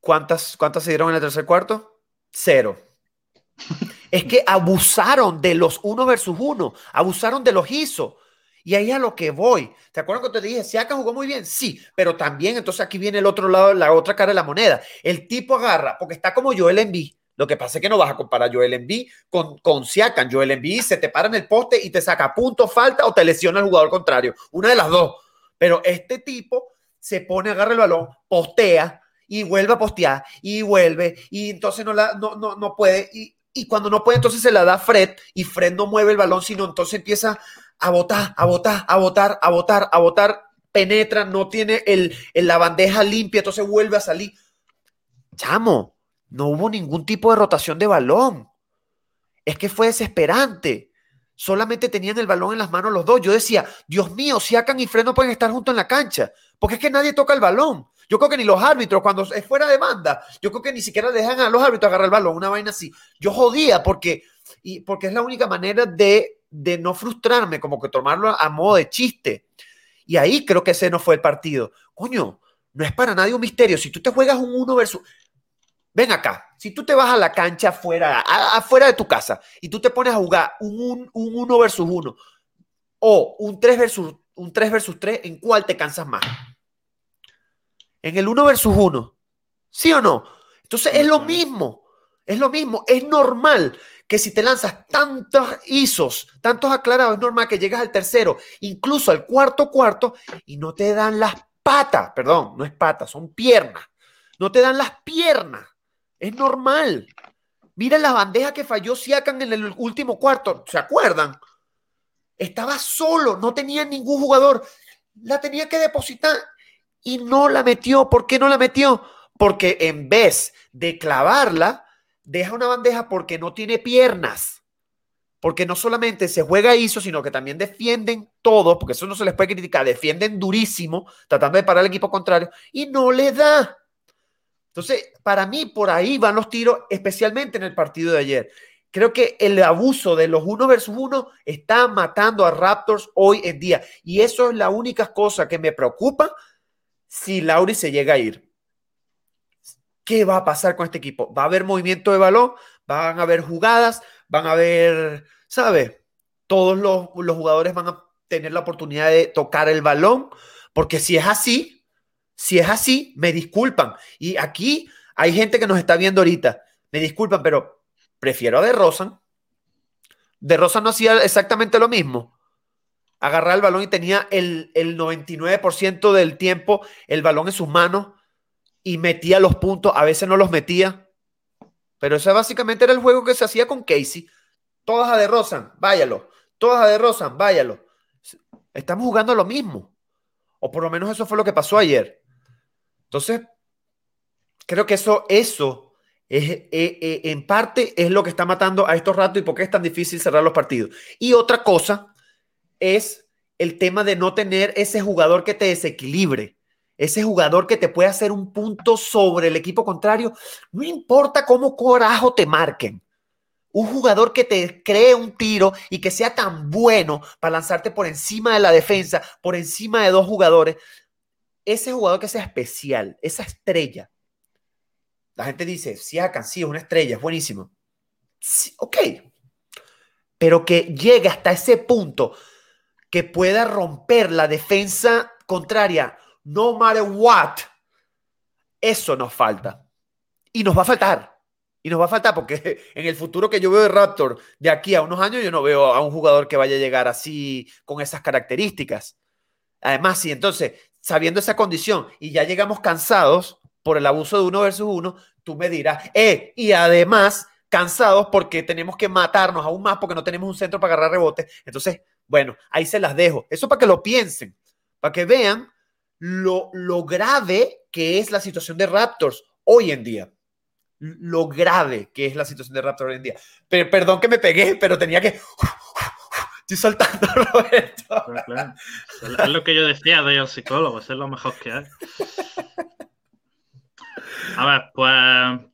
¿Cuántas, ¿Cuántas se dieron en el tercer cuarto? Cero. [LAUGHS] es que abusaron de los uno versus uno, abusaron de los ISO. Y ahí a lo que voy. ¿Te acuerdas que te dije, Siakam jugó muy bien? Sí, pero también entonces aquí viene el otro lado, la otra cara de la moneda. El tipo agarra, porque está como Joel Embiid, lo que pasa es que no vas a comparar Joel Embiid con, con Siakam. Joel Embiid se te para en el poste y te saca punto, falta o te lesiona el jugador contrario. Una de las dos. Pero este tipo se pone, agarra el balón, postea y vuelve a postear y vuelve y entonces no, la, no, no, no puede. Y cuando no puede, entonces se la da Fred y Fred no mueve el balón, sino entonces empieza a botar, a botar, a botar, a botar, a botar, penetra, no tiene el, la bandeja limpia, entonces vuelve a salir. Chamo, no hubo ningún tipo de rotación de balón. Es que fue desesperante. Solamente tenían el balón en las manos los dos. Yo decía, Dios mío, Siakan y Fred no pueden estar juntos en la cancha. Porque es que nadie toca el balón. Yo creo que ni los árbitros, cuando es fuera de banda, yo creo que ni siquiera dejan a los árbitros agarrar el balón, una vaina así. Yo jodía porque, y porque es la única manera de, de no frustrarme, como que tomarlo a modo de chiste. Y ahí creo que ese no fue el partido. Coño, no es para nadie un misterio. Si tú te juegas un uno versus ven acá, si tú te vas a la cancha afuera, afuera de tu casa y tú te pones a jugar un, un, uno versus uno o un 3 versus, un 3 versus 3, ¿en cuál te cansas más? En el uno versus uno, ¿sí o no? Entonces es lo mismo, es lo mismo, es normal que si te lanzas tantos ISOs, tantos aclarados, es normal que llegas al tercero, incluso al cuarto cuarto, y no te dan las patas, perdón, no es patas, son piernas, no te dan las piernas es normal. Mira la bandeja que falló Siakam en el último cuarto. ¿Se acuerdan? Estaba solo, no tenía ningún jugador. La tenía que depositar y no la metió. ¿Por qué no la metió? Porque en vez de clavarla, deja una bandeja porque no tiene piernas. Porque no solamente se juega ISO, sino que también defienden todo, porque eso no se les puede criticar, defienden durísimo, tratando de parar al equipo contrario, y no le da. Entonces, para mí, por ahí van los tiros, especialmente en el partido de ayer. Creo que el abuso de los uno versus uno está matando a Raptors hoy en día. Y eso es la única cosa que me preocupa si Lauri se llega a ir. ¿Qué va a pasar con este equipo? ¿Va a haber movimiento de balón? ¿Van a haber jugadas? ¿Van a haber, ¿sabes? Todos los, los jugadores van a tener la oportunidad de tocar el balón. Porque si es así, si es así, me disculpan. Y aquí hay gente que nos está viendo ahorita. Me disculpan, pero prefiero a De Rosan. De Rosan no hacía exactamente lo mismo. Agarrar el balón y tenía el, el 99% del tiempo el balón en sus manos y metía los puntos. A veces no los metía. Pero ese básicamente era el juego que se hacía con Casey. Todas a De Rosan, váyalo. Todas a De Rosan, váyalo. Estamos jugando lo mismo. O por lo menos eso fue lo que pasó ayer. Entonces, creo que eso, eso es, eh, eh, en parte es lo que está matando a estos ratos y por qué es tan difícil cerrar los partidos. Y otra cosa es el tema de no tener ese jugador que te desequilibre, ese jugador que te puede hacer un punto sobre el equipo contrario, no importa cómo corajo te marquen. un jugador que te cree un tiro y que sea tan bueno para lanzarte por encima de la defensa, por encima de dos jugadores, ese jugador que sea especial, esa estrella. La gente dice, sí, sí, es una estrella, es buenísimo. ok, pero que llegue hasta ese punto que pueda romper la defensa contraria, no matter what, eso nos falta. Y nos va a faltar. Y nos va a faltar porque [LAUGHS] en el futuro que yo veo de Raptor, de aquí a unos años, yo no veo a un jugador que vaya a llegar así con esas características. Además, si entonces, sabiendo esa condición y ya llegamos cansados por el abuso de uno versus uno, tú me dirás, eh, y además cansados porque tenemos que matarnos aún más porque no tenemos un centro para agarrar rebotes. Entonces, bueno, ahí se las dejo. Eso para que lo piensen, para que vean lo, lo grave que es la situación de Raptors hoy en día lo grave que es la situación de Raptor hoy en día. Pero, perdón que me pegué, pero tenía que... Estoy soltando, [LAUGHS] Roberto. Es lo que yo decía de al psicólogo, es lo mejor que hay. A ver, pues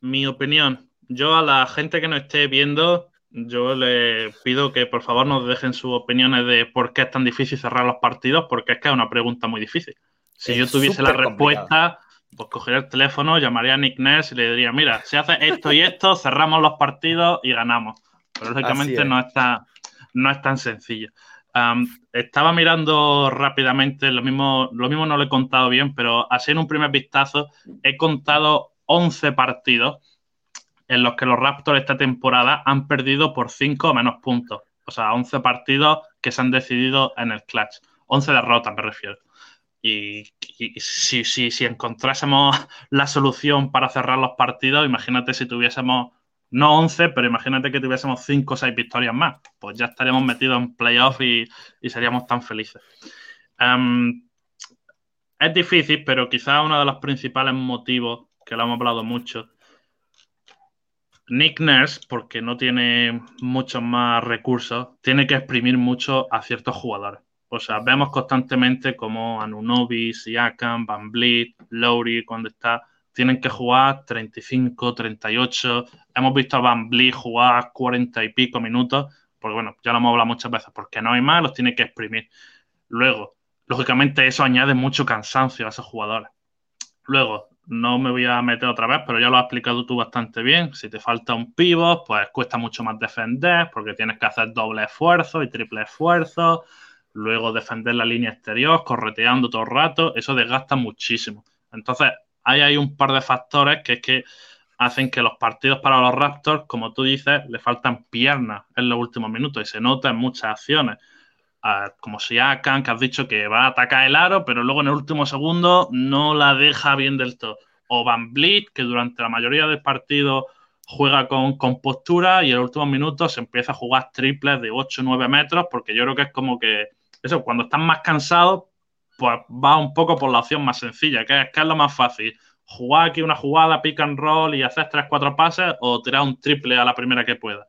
mi opinión. Yo a la gente que nos esté viendo, yo le pido que por favor nos dejen sus opiniones de por qué es tan difícil cerrar los partidos, porque es que es una pregunta muy difícil. Si yo tuviese la respuesta, pues cogería el teléfono, llamaría a Nick Ness y le diría, mira, si hace esto y esto, cerramos los partidos y ganamos. Pero lógicamente no, está, no es tan sencillo. estaba mirando rápidamente, lo mismo, lo mismo no lo he contado bien, pero así en un primer vistazo he contado 11 partidos en los que los Raptors esta temporada han perdido por 5 o menos puntos. O sea, 11 partidos que se han decidido en el clutch. 11 derrotas me refiero. Y, si, si, si, encontrásemos [LAUGHS] la solución para cerrar los partidos, imagínate si tuviésemos, no 11, pero imagínate que tuviésemos 5 o 6 victorias más, pues ya estaríamos metidos en playoff y, y seríamos tan felices. Em, es difícil, pero quizás uno de los principales motivos, que lo hemos hablado mucho, Nick Nurse, porque no tiene muchos más recursos, tiene que exprimir mucho a ciertos jugadores. O sea, vemos constantemente como Anunobi, Siakam, Van Vliet, Lowry, cuando está, tienen que jugar 35, 38. Hemos visto a Van Vliet jugar 40 y pico minutos, porque bueno, ya lo hemos hablado muchas veces, porque no hay más, los tiene que exprimir. Luego, lógicamente eso añade mucho cansancio a esos jugadores. Luego, no me voy a meter otra vez, pero ya lo has explicado tú bastante bien. Si te falta un pivot, pues cuesta mucho más defender, porque tienes que hacer doble esfuerzo y triple esfuerzo luego defender la línea exterior, correteando todo el rato, eso desgasta muchísimo. Entonces, ahí hay un par de factores que es que hacen que los partidos para los Raptors, como tú dices, le faltan piernas en los últimos minutos y se nota en muchas acciones. Como si Akan, que has dicho que va a atacar el aro, pero luego en el último segundo no la deja bien del todo. O Van Vliet, que durante la mayoría del partido juega con, con postura y en los últimos minutos se empieza a jugar triples de 8 o 9 metros, porque yo creo que es como que eso, cuando estás más cansado, pues va un poco por la opción más sencilla, que es, que es lo más fácil. Jugar aquí una jugada, pick and roll y hacer tres, cuatro pases o tirar un triple a la primera que pueda.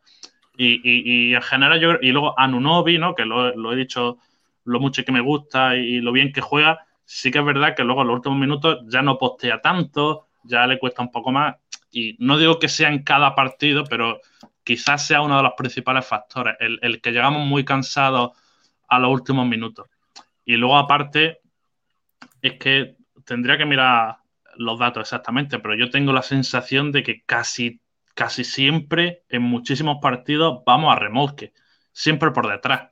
Y, en general yo y luego Anunobi, ¿no? Que lo, he dicho lo mucho que me gusta y, lo bien que juega, sí que es verdad que luego en los últimos minutos ya no postea tanto, ya le cuesta un poco más. Y no digo que sea en cada partido, pero quizás sea uno de los principales factores. El, el que llegamos muy cansados a los últimos minutos. Y luego, aparte, es que tendría que mirar los datos exactamente, pero yo tengo la sensación de que casi, casi siempre en muchísimos partidos vamos a remolque, siempre por detrás,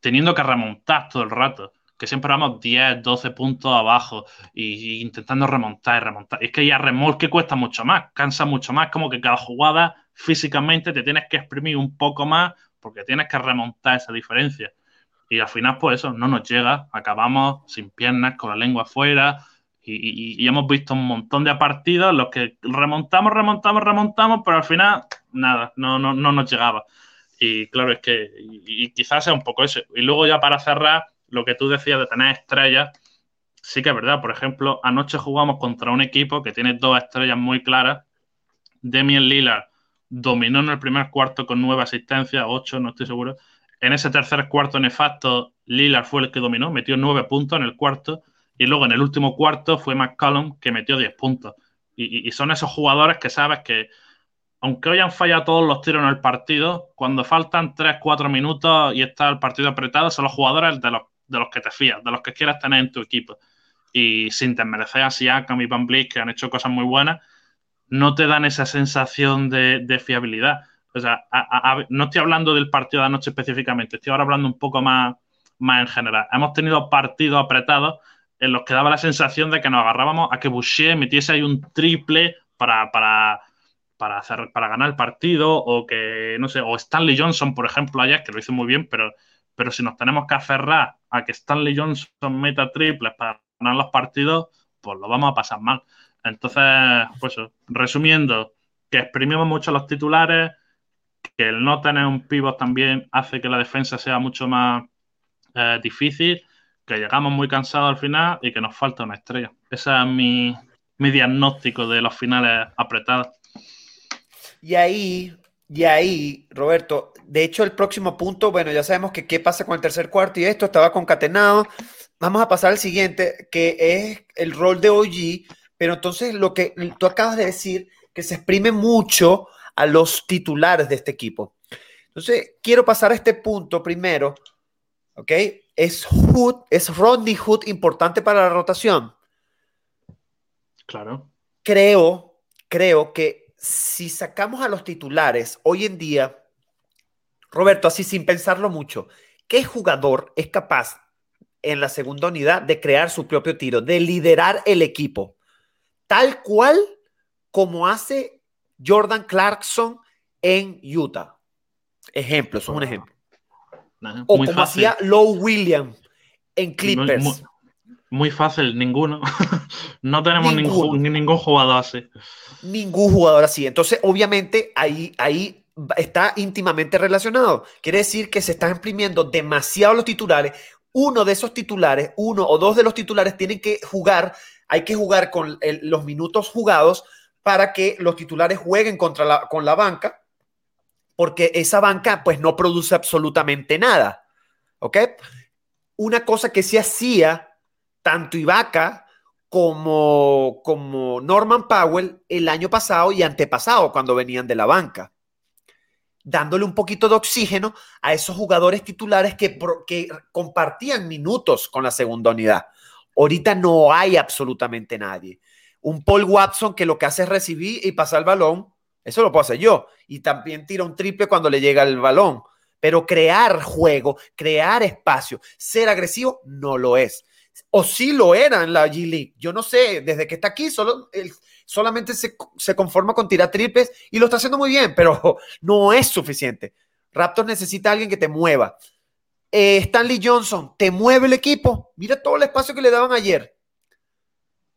teniendo que remontar todo el rato, que siempre vamos 10, 12 puntos abajo y, intentando remontar y remontar. Es que ya remolque cuesta mucho más, cansa mucho más, como que cada jugada físicamente te tienes que exprimir un poco más porque tienes que remontar esa diferencia. Y al final, pues eso, no nos llega, acabamos sin piernas, con la lengua afuera, y, hemos visto un montón de partidos en los que remontamos, remontamos, remontamos, pero al final, nada, no, no, no nos llegaba. Y claro, es que y, quizás sea un poco eso. Y luego ya para cerrar, lo que tú decías de tener estrellas, sí que es verdad. Por ejemplo, anoche jugamos contra un equipo que tiene dos estrellas muy claras. Demian Lillard dominó en el primer cuarto con nueve asistencias, ocho, no estoy seguro. En ese tercer cuarto nefasto, Lillard fue el que dominó, metió nueve puntos en el cuarto. Y luego en el último cuarto fue McCollum que metió diez puntos. Y, son esos jugadores que sabes que, aunque hayan fallado todos los tiros en el partido, cuando faltan 3-4 minutos y está el partido apretado, son los jugadores de los, de los que te fías, de los que quieras tener en tu equipo. Y sin desmerecer a Siakam y Van que han hecho cosas muy buenas, no te dan esa sensación de, fiabilidad. O sea, no estoy hablando del partido de anoche específicamente, estoy ahora hablando un poco más, más en general. Hemos tenido partidos apretados en los que daba la sensación de que nos agarrábamos a que Boucher metiese ahí un triple para, para para, hacer, para ganar el partido o que, no sé, o Stanley Johnson, por ejemplo, ayer, que lo hizo muy bien, pero, pero si nos tenemos que aferrar a que Stanley Johnson meta triples para ganar los partidos, pues lo vamos a pasar mal. Entonces, pues resumiendo, que exprimimos mucho los titulares, que el no tener un pivot también hace que la defensa sea mucho más eh, difícil, que llegamos muy cansados al final y que nos falta una estrella. Ese es mi, mi diagnóstico de los finales apretados. Y ahí, y ahí, Roberto, de hecho el próximo punto, bueno, ya sabemos que qué pasa con el tercer cuarto y esto estaba concatenado. Vamos a pasar al siguiente, que es el rol de OG, pero entonces lo que tú acabas de decir, que se exprime mucho a los titulares de este equipo. Entonces, quiero pasar a este punto primero, ¿ok? ¿Es Hood, es Rodney Hood importante para la rotación? Claro. Creo, creo que si sacamos a los titulares hoy en día, Roberto, así sin pensarlo mucho, ¿qué jugador es capaz en la segunda unidad de crear su propio tiro, de liderar el equipo? Tal cual como hace Jordan Clarkson en Utah. Ejemplo, es un ejemplo. O como hacía Low Williams en Clippers. Muy, fácil, ninguno. [LAUGHS] no tenemos ningún, ningún jugador así ningún jugador así. Entonces, obviamente, ahí, ahí está íntimamente relacionado. Quiere decir que se están imprimiendo demasiado los titulares. Uno de esos titulares, uno o dos de los titulares tienen que jugar, hay que jugar con los minutos jugados para que los titulares jueguen contra la, con la banca, porque esa banca pues no produce absolutamente nada. ¿Ok? Una cosa que se hacía tanto Ibaka como, como Norman Powell el año pasado y antepasado cuando venían de la banca, dándole un poquito de oxígeno a esos jugadores titulares que, que compartían minutos con la segunda unidad. Ahorita no hay absolutamente nadie. Un Paul Watson que lo que hace es recibir y pasar el balón, eso lo puedo hacer yo. Y también tira un triple cuando le llega el balón. Pero crear juego, crear espacio, ser agresivo, no lo es o sí lo era en la G League. Yo no sé, desde que está aquí solo, solamente se, conforma con tirar triples y lo está haciendo muy bien, pero [LAUGHS] no es suficiente. Raptors necesita a alguien que te mueva. Eh, Stanley Johnson, ¿te mueve el equipo? Mira todo el espacio que le daban ayer.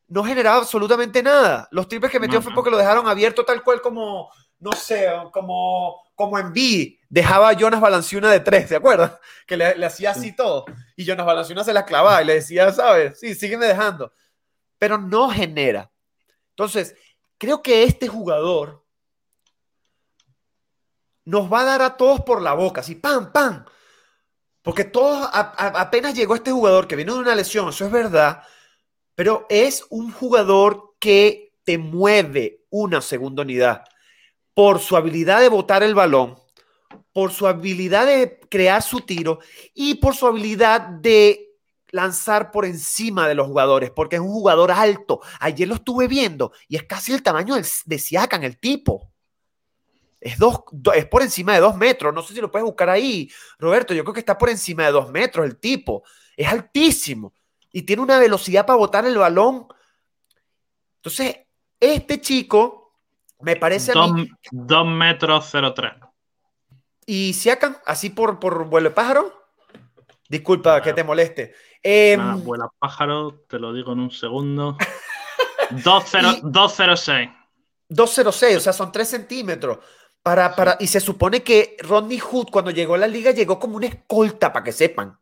No generaba absolutamente nada. Los triples que metió fue porque lo dejaron abierto tal cual como, no sé, como, como en B. Dejaba a Jonas Valanciuna de tres, ¿de acuerdo? Que le, le hacía así todo y Jonas Valanciunas se la clavaba y le decía, ¿sabes? Sí, sígueme dejando. Pero no genera. Entonces, creo que este jugador nos va a dar a todos por la boca, así, ¡pam, pam! Porque todos, apenas llegó este jugador que vino de una lesión, eso es verdad, pero es un jugador que te mueve una segunda unidad por su habilidad de botar el balón, por su habilidad de crear su tiro y por su habilidad de lanzar por encima de los jugadores, porque es un jugador alto. Ayer lo estuve viendo y es casi el tamaño de, Siakam, el tipo. Es, dos, es por encima de dos metros. No sé si lo puedes buscar ahí, Roberto. Yo creo que está por encima de dos metros el tipo. Es altísimo y tiene una velocidad para botar el balón. Entonces, este chico me parece a mí. Dos metros 03. Y Siakam, así por, por vuelo de pájaro. Disculpa que te moleste. Eh, vuelo pájaro, te lo digo en un segundo. 206. 206, [LAUGHS] o sea, son 3 centímetros. Para, para, y se supone que Rodney Hood, cuando llegó a la liga, llegó como una escolta, para que sepan.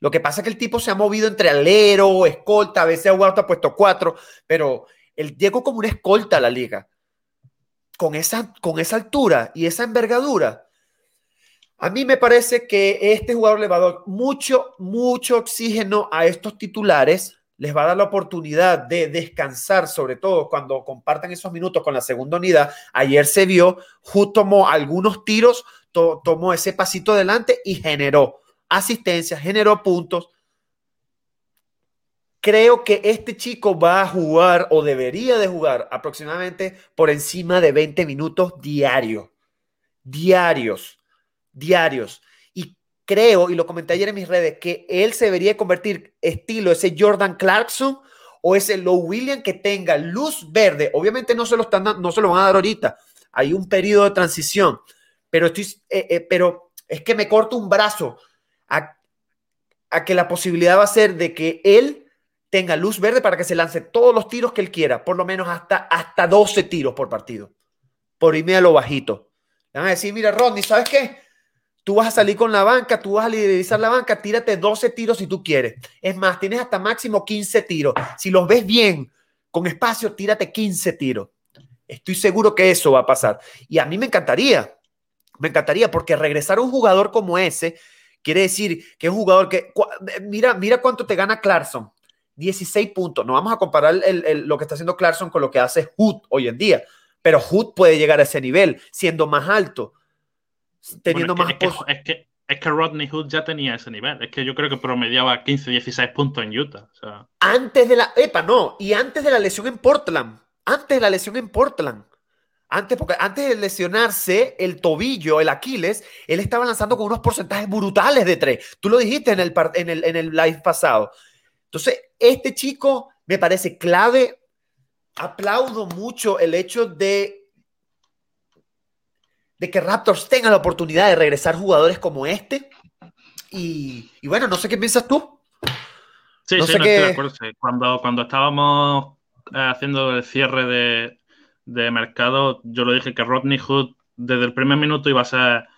Lo que pasa es que el tipo se ha movido entre alero, escolta, a veces ha puesto cuatro, pero él llegó como una escolta a la liga. Con esa, con esa altura y esa envergadura, a mí me parece que este jugador le va a dar mucho, mucho oxígeno a estos titulares les va a dar la oportunidad de descansar, sobre todo cuando compartan esos minutos con la segunda unidad. Ayer se vio, Hood tomó algunos tiros, tomó ese pasito adelante y generó asistencia, generó puntos. Creo que este chico va a jugar o debería de jugar aproximadamente por encima de 20 minutos diarios. Diarios. Diarios creo, y lo comenté ayer en mis redes, que él se debería convertir estilo ese Jordan Clarkson o ese Low William que tenga luz verde. Obviamente no se lo, están, no se lo van a dar ahorita. Hay un periodo de transición, pero, estoy, eh, eh, pero es que me corto un brazo a, que la posibilidad va a ser de que él tenga luz verde para que se lance todos los tiros que él quiera, por lo menos hasta, hasta 12 tiros por partido, por irme a lo bajito. Le van a decir, mira, Rodney, ¿sabes qué? Tú vas a salir con la banca, tú vas a liderizar la banca, tírate 12 tiros si tú quieres. Es más, tienes hasta máximo 15 tiros. Si los ves bien, con espacio, tírate 15 tiros. Estoy seguro que eso va a pasar. Y a mí me encantaría, me encantaría, porque regresar a un jugador como ese quiere decir que es un jugador que, mira, mira cuánto te gana Clarkson. 16 puntos. No vamos a comparar lo que está haciendo Clarkson con lo que hace Hood hoy en día, pero Hood puede llegar a ese nivel siendo más alto teniendo más... Es que, es, que, Rodney Hood ya tenía ese nivel. Es que yo creo que promediaba 15, 16 puntos en Utah. Antes de la... Epa, no. Y antes de la lesión en Portland. Antes de la lesión en Portland. Antes, porque antes de lesionarse el tobillo, el Aquiles, él estaba lanzando con unos porcentajes brutales de tres. Tú lo dijiste en el, en el, en el live pasado. Entonces, este chico me parece clave. Aplaudo mucho el hecho de de que Raptors tenga la oportunidad de regresar jugadores como este. Y, bueno, no sé qué piensas tú. Sí, sí, no estoy de acuerdo. Cuando, cuando estábamos eh, haciendo el cierre de, mercado, yo lo dije que Rodney Hood desde el primer minuto iba a ser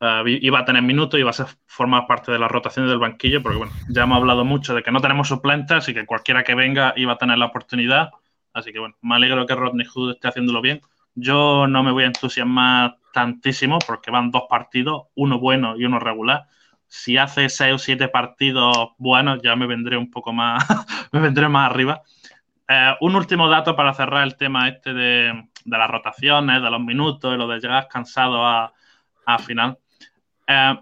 eh, iba a tener minutos y iba a formar parte de las rotaciones del banquillo, porque bueno, ya hemos hablado mucho de que no tenemos suplentes y que cualquiera que venga iba a tener la oportunidad. Así que bueno, me alegro que Rodney Hood esté haciéndolo bien. Yo no me voy a entusiasmar tantísimo porque van dos partidos, uno bueno y uno regular. Si hace seis o siete partidos buenos, ya me vendré un poco más, [LAUGHS] me vendré más arriba. Eh, un último dato para cerrar el tema este de, las rotaciones, de los minutos y lo de llegar cansado a, final. Eh,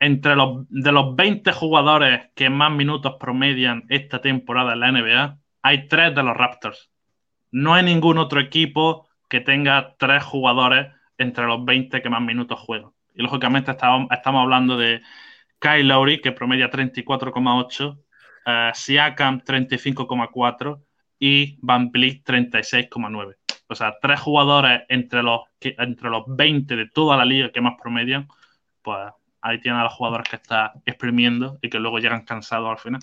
entre los, de los 20 jugadores que más minutos promedian esta temporada en la NBA, hay tres de los Raptors. No hay ningún otro equipo que tenga tres jugadores entre los 20 que más minutos juegan. Y lógicamente estamos, estamos hablando de Kyle Lowry, que promedia 34,8, uh, Siakam 35,4 y Van Vliet 36,9. O sea, tres jugadores entre los, entre los 20 de toda la liga que más promedian, pues ahí tienen a los jugadores que está exprimiendo y que luego llegan cansados al final.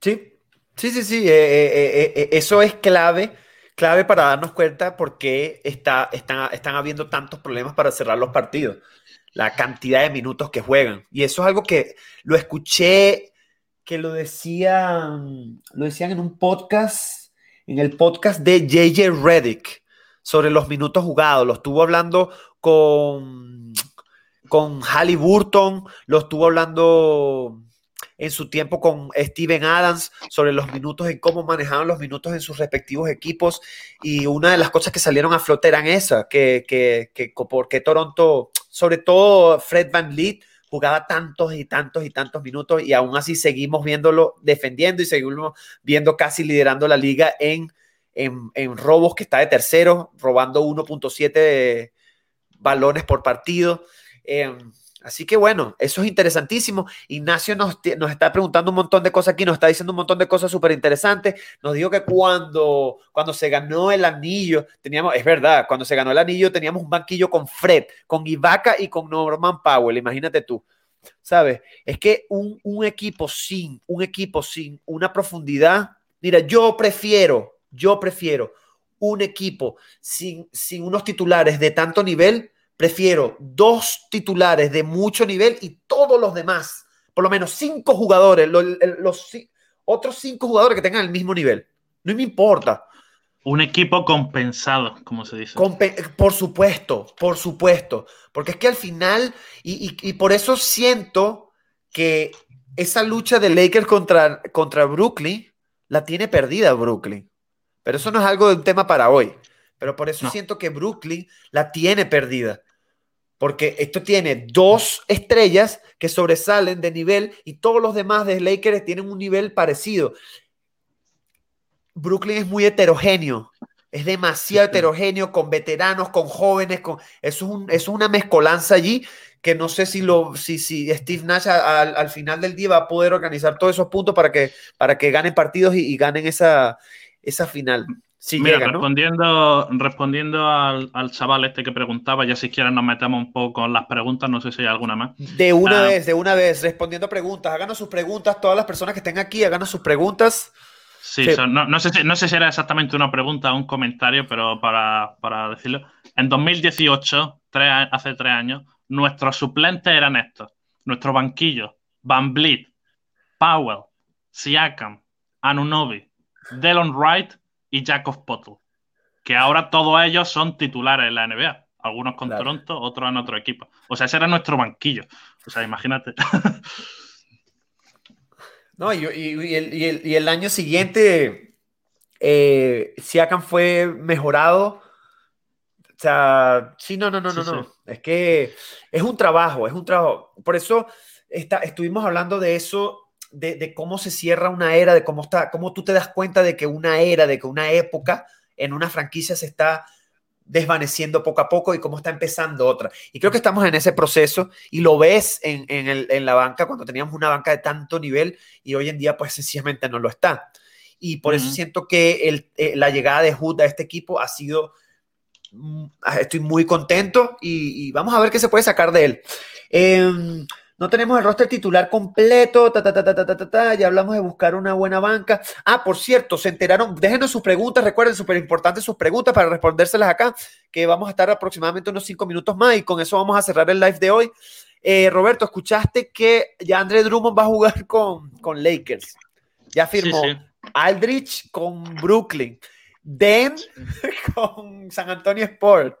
Sí, sí, sí, sí, eh, eh, eso es clave clave para darnos cuenta por qué está, están, están habiendo tantos problemas para cerrar los partidos. La cantidad de minutos que juegan. Y eso es algo que lo escuché, que lo decían, lo decían en un podcast, en el podcast de JJ Reddick, sobre los minutos jugados. Lo estuvo hablando con, con Halliburton, lo estuvo hablando en su tiempo con Steven Adams sobre los minutos y cómo manejaban los minutos en sus respectivos equipos. Y una de las cosas que salieron a flote eran esas, que, que, que porque Toronto, sobre todo Fred Van Leet, jugaba tantos y tantos y tantos minutos y aún así seguimos viéndolo defendiendo y seguimos viendo casi liderando la liga en, en, robos que está de tercero, robando 1.7 balones por partido. Em, Así que bueno, eso es interesantísimo. Ignacio nos, nos, está preguntando un montón de cosas aquí, nos está diciendo un montón de cosas súper interesantes. Nos dijo que cuando, cuando se ganó el anillo, teníamos, es verdad, cuando se ganó el anillo teníamos un banquillo con Fred, con Ibaka y con Norman Powell, imagínate tú. ¿Sabes? Es que un, un equipo sin, un equipo sin una profundidad, mira, yo prefiero, yo prefiero un equipo sin, sin unos titulares de tanto nivel Prefiero dos titulares de mucho nivel y todos los demás, por lo menos cinco jugadores, los, otros cinco jugadores que tengan el mismo nivel. No me importa. Un equipo compensado, como se dice. por supuesto, por supuesto. Porque es que al final, y, por eso siento que esa lucha de Lakers contra, contra Brooklyn la tiene perdida Brooklyn. Pero eso no es algo de un tema para hoy. Pero por eso siento que Brooklyn la tiene perdida. Porque esto tiene dos estrellas que sobresalen de nivel y todos los demás de Lakers tienen un nivel parecido. Brooklyn es muy heterogéneo. Es demasiado heterogéneo con veteranos, con jóvenes, con eso es, una mezcolanza allí que no sé si lo si, si Steve Nash al, final del día va a poder organizar todos esos puntos para que para que ganen partidos y, ganen esa, esa final. Mira, respondiendo, respondiendo al, chaval este que preguntaba, ya si quieres nos metemos un poco en las preguntas, no sé si hay alguna más. De una ah. vez, de una vez, respondiendo preguntas, háganos sus preguntas, todas las personas que estén aquí, háganos sus preguntas. Sí, no, sé, no sé si era exactamente una pregunta o un comentario, pero para, decirlo. En 2018, hace tres años, nuestros suplentes eran estos. Nuestro banquillo, Van Vliet, Powell, Siakam, Anunobi, Delon Wright y Jacob Potter. Que ahora todos ellos son titulares en la NBA. Algunos con Toronto, otros en otro equipo. O sea, ese era nuestro banquillo. O sea, imagínate. [LAUGHS] No, y, el, año siguiente, eh, Siakam fue mejorado. O sea, sí, no, no, no, no, no. Es que es un trabajo, es un trabajo. Por eso está, estuvimos hablando de eso, de, cómo se cierra una era, de cómo está, cómo tú te das cuenta de que una era, de que una época en una franquicia se está desvaneciendo poco a poco y cómo está empezando otra. Y creo que estamos en ese proceso y lo ves en, en, la banca cuando teníamos una banca de tanto nivel y hoy en día pues sencillamente no lo está. Y por eso siento que el, eh, la llegada de Hood a este equipo ha sido, mm, estoy muy contento y, vamos a ver qué se puede sacar de él. Eh, no tenemos el roster titular completo, ta, ta, ta, ta, ta, ta, ya hablamos de buscar una buena banca. Ah, por cierto, se enteraron, déjenos sus preguntas, recuerden, súper importantes sus preguntas para respondérselas acá, que vamos a estar aproximadamente unos cinco minutos más y con eso vamos a cerrar el live de hoy. Eh, Roberto, escuchaste que ya André Drummond va a jugar [LAUGHS] con, con Lakers. Ya firmó Aldrich con Brooklyn. Den [LAUGHS] con San Antonio Sport.